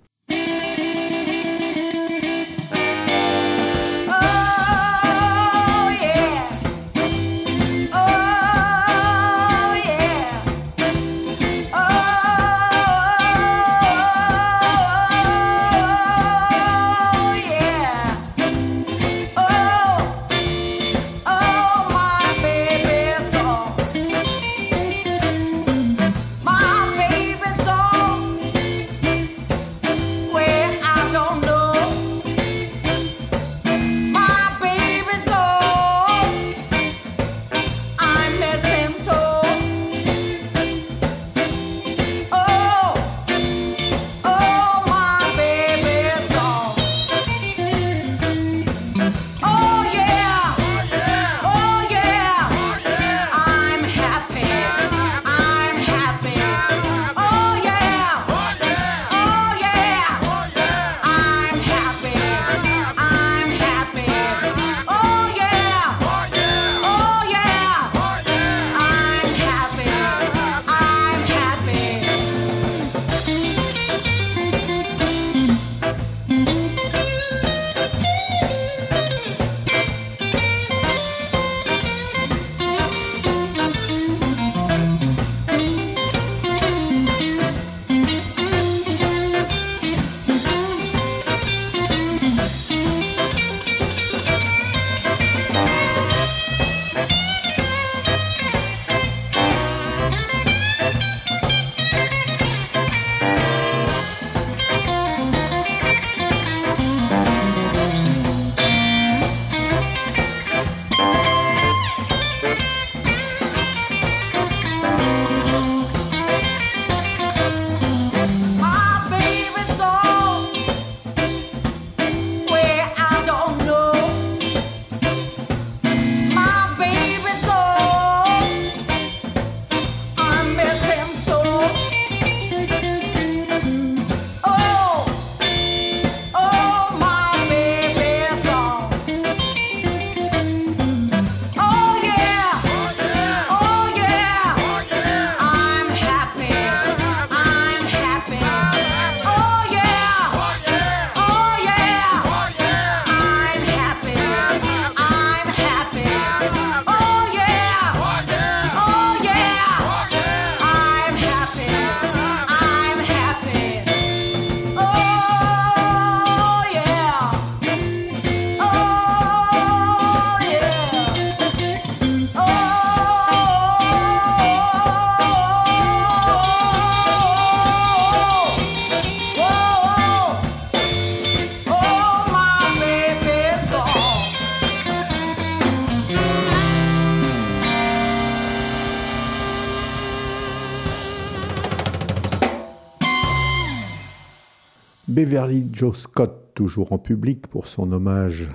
Beverly Joe Scott, toujours en public pour son hommage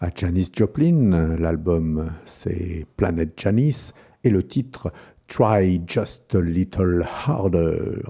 à Janis Joplin. L'album, c'est Planet Janis et le titre Try Just a Little Harder.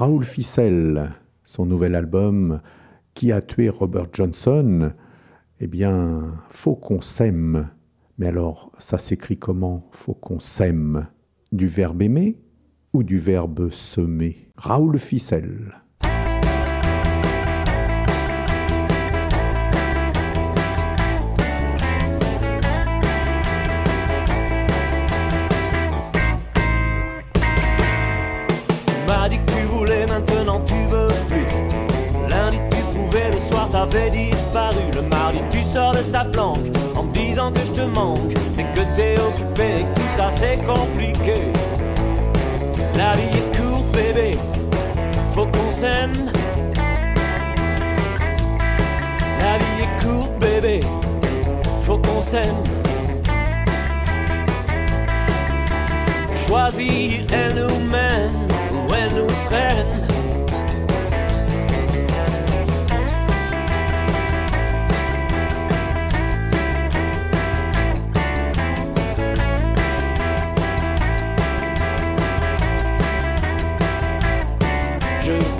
Raoul Ficelle, son nouvel album Qui a tué Robert Johnson? Eh bien, faut qu'on s'aime. Mais alors, ça s'écrit comment Faut qu'on s'aime? Du verbe aimer ou du verbe semer? Raoul Ficelle. Voulais, maintenant tu veux plus. Lundi tu pouvais, le soir t'avais disparu. Le mardi tu sors de ta planque en me disant que je te manque, mais que t'es occupé et que tout ça c'est compliqué. La vie est courte, bébé, faut qu'on s'aime. La vie est courte, bébé, faut qu'on s'aime. Choisir, elle nous mène Je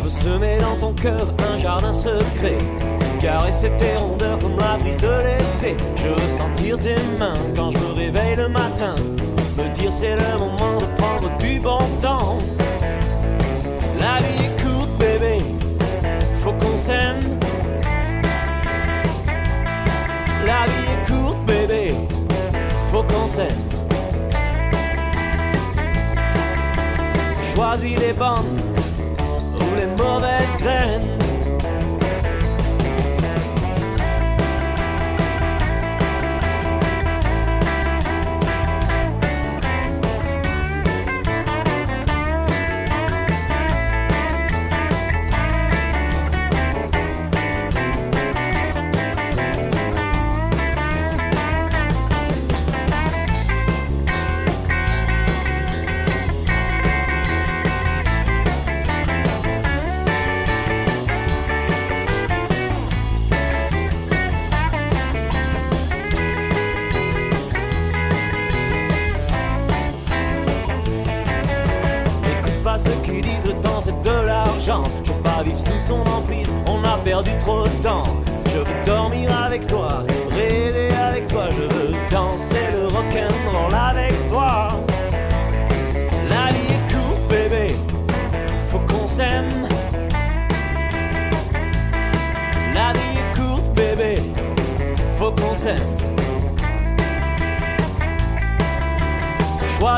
veux semer dans ton cœur un jardin secret. Caresser tes rondeurs comme la brise de l'été. Je veux sentir tes mains quand je me réveille le matin. Me dire c'est le moment de prendre du bon temps. La vie est courte, bébé. Faut qu'on s'aime. La vie est courte, bébé. Faut qu'on s'aime. Choisis les bonnes ou les mauvaises graines.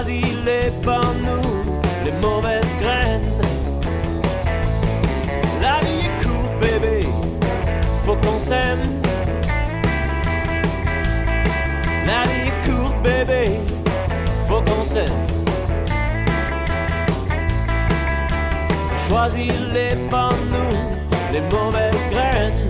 Choisis les ou les mauvaises graines. La vie est courte, bébé, faut qu'on s'aime. La vie est courte, bébé, faut qu'on s'aime. Choisis les ou les mauvaises graines.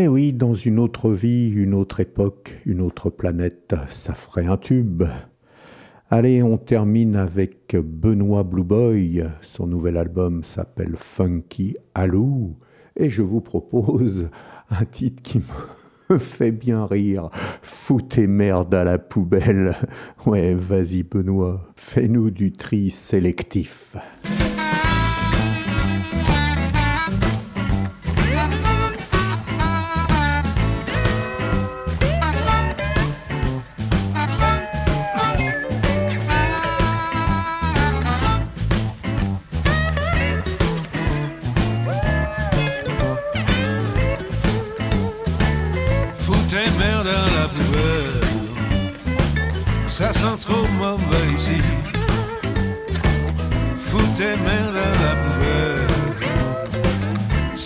Eh oui, dans une autre vie, une autre époque, une autre planète, ça ferait un tube. Allez, on termine avec Benoît Blue Boy. Son nouvel album s'appelle Funky Alou. Et je vous propose un titre qui me fait bien rire. Foutez merde à la poubelle. Ouais, vas-y Benoît, fais-nous du tri sélectif.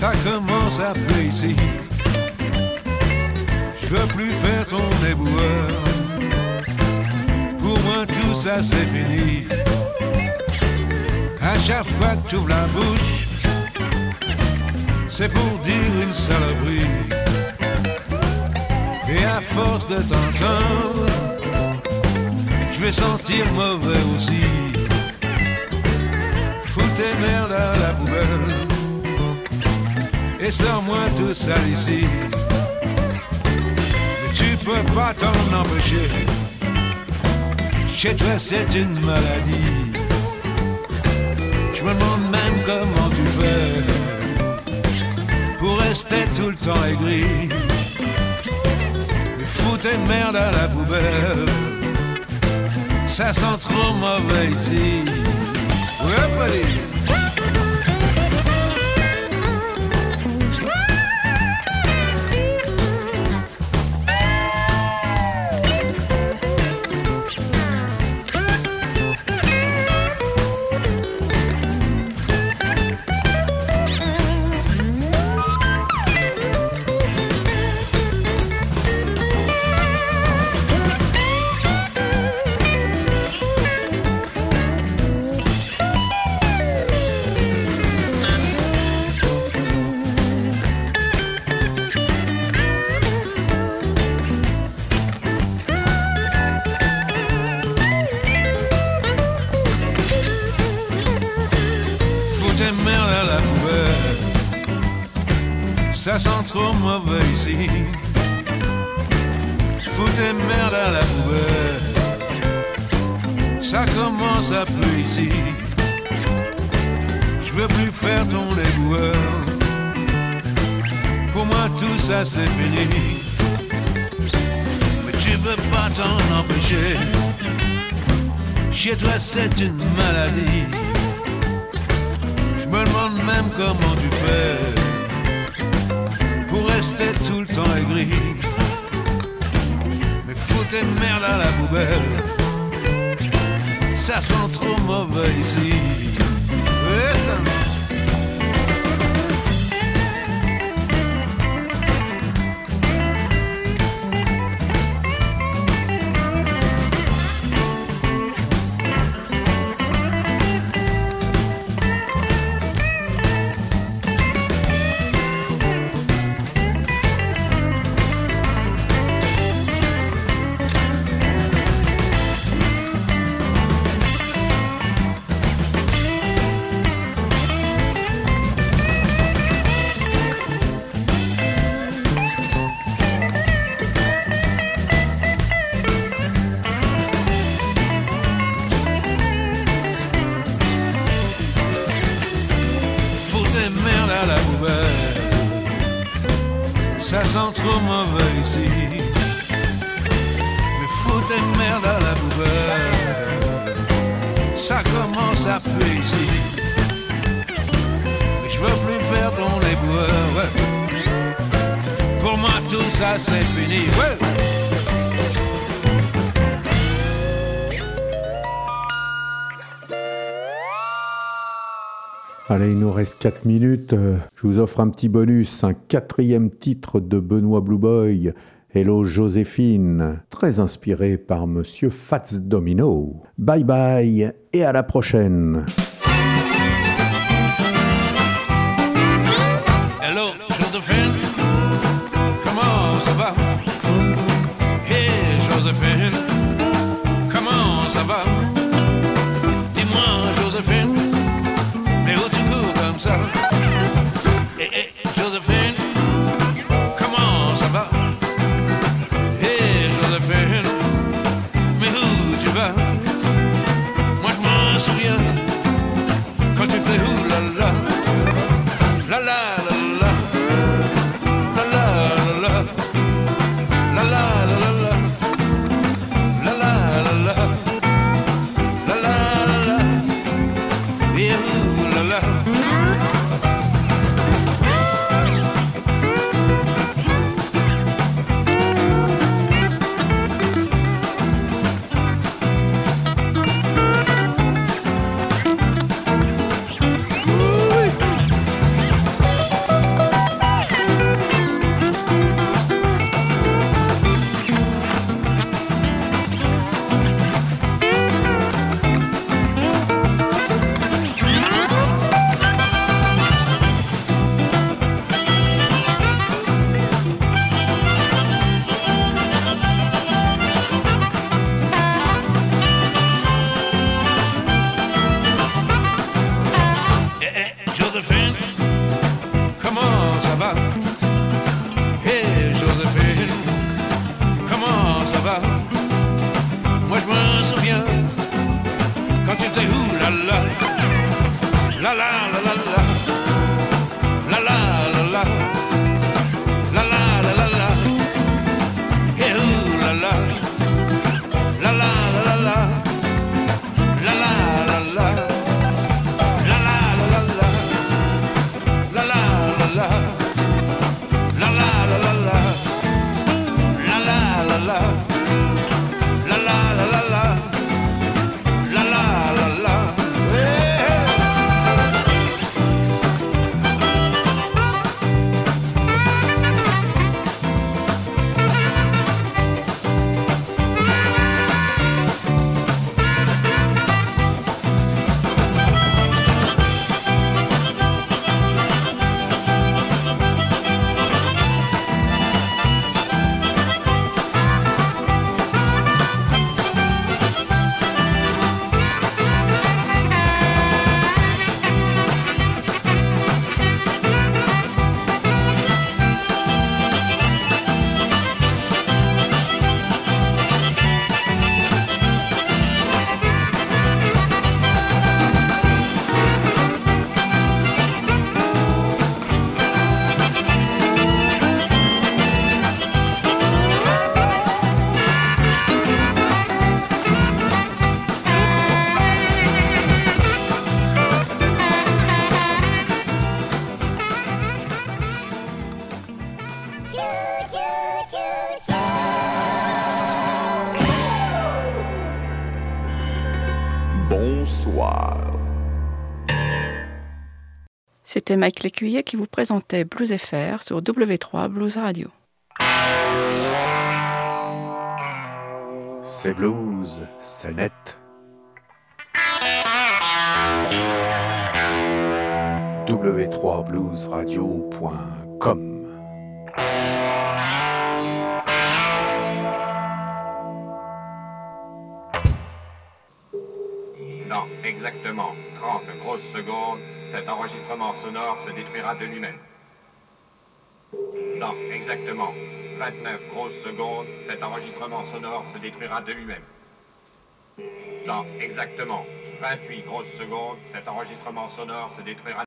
Ça commence à ici. Je veux plus faire ton éboueur. Pour moi tout ça c'est fini. À chaque fois que tu ouvres la bouche, c'est pour dire une saloperie. Et à force de t'entendre, je vais sentir mauvais aussi. Fous tes merdes à la poubelle et sors-moi tout ça d'ici. Mais tu peux pas t'en empêcher. Chez toi, c'est une maladie. Je me demande même comment tu fais pour rester tout le temps aigri. Mais fous tes merdes à la poubelle. Ça sent trop mauvais ici. Ouais. Trop mauvais ici. Fous tes merdes à la poubelle. Ça commence à plus ici. Je veux plus faire ton éboueur. Pour moi tout ça c'est fini. Mais tu peux pas t'en empêcher. Chez toi c'est une maladie. Je me demande même comment tu fais pour rester tout le temps aigri. Mais fous tes merdes à la poubelle. Ça sent trop mauvais ici. Putain. Reste 4 minutes. Je vous offre un petit bonus, un quatrième titre de Benoît Blue Boy. Hello Joséphine, très inspiré par Monsieur Fats Domino. Bye bye et à la prochaine. C'était Mike Lécuyer qui vous présentait Blues FR sur W3 Blues Radio. C'est blues, c'est net. w3bluesradio.com sonore se détruira de lui-même. Dans exactement 29 grosses secondes, cet enregistrement sonore se détruira de lui-même. Dans exactement 28 grosses secondes, cet enregistrement sonore se détruira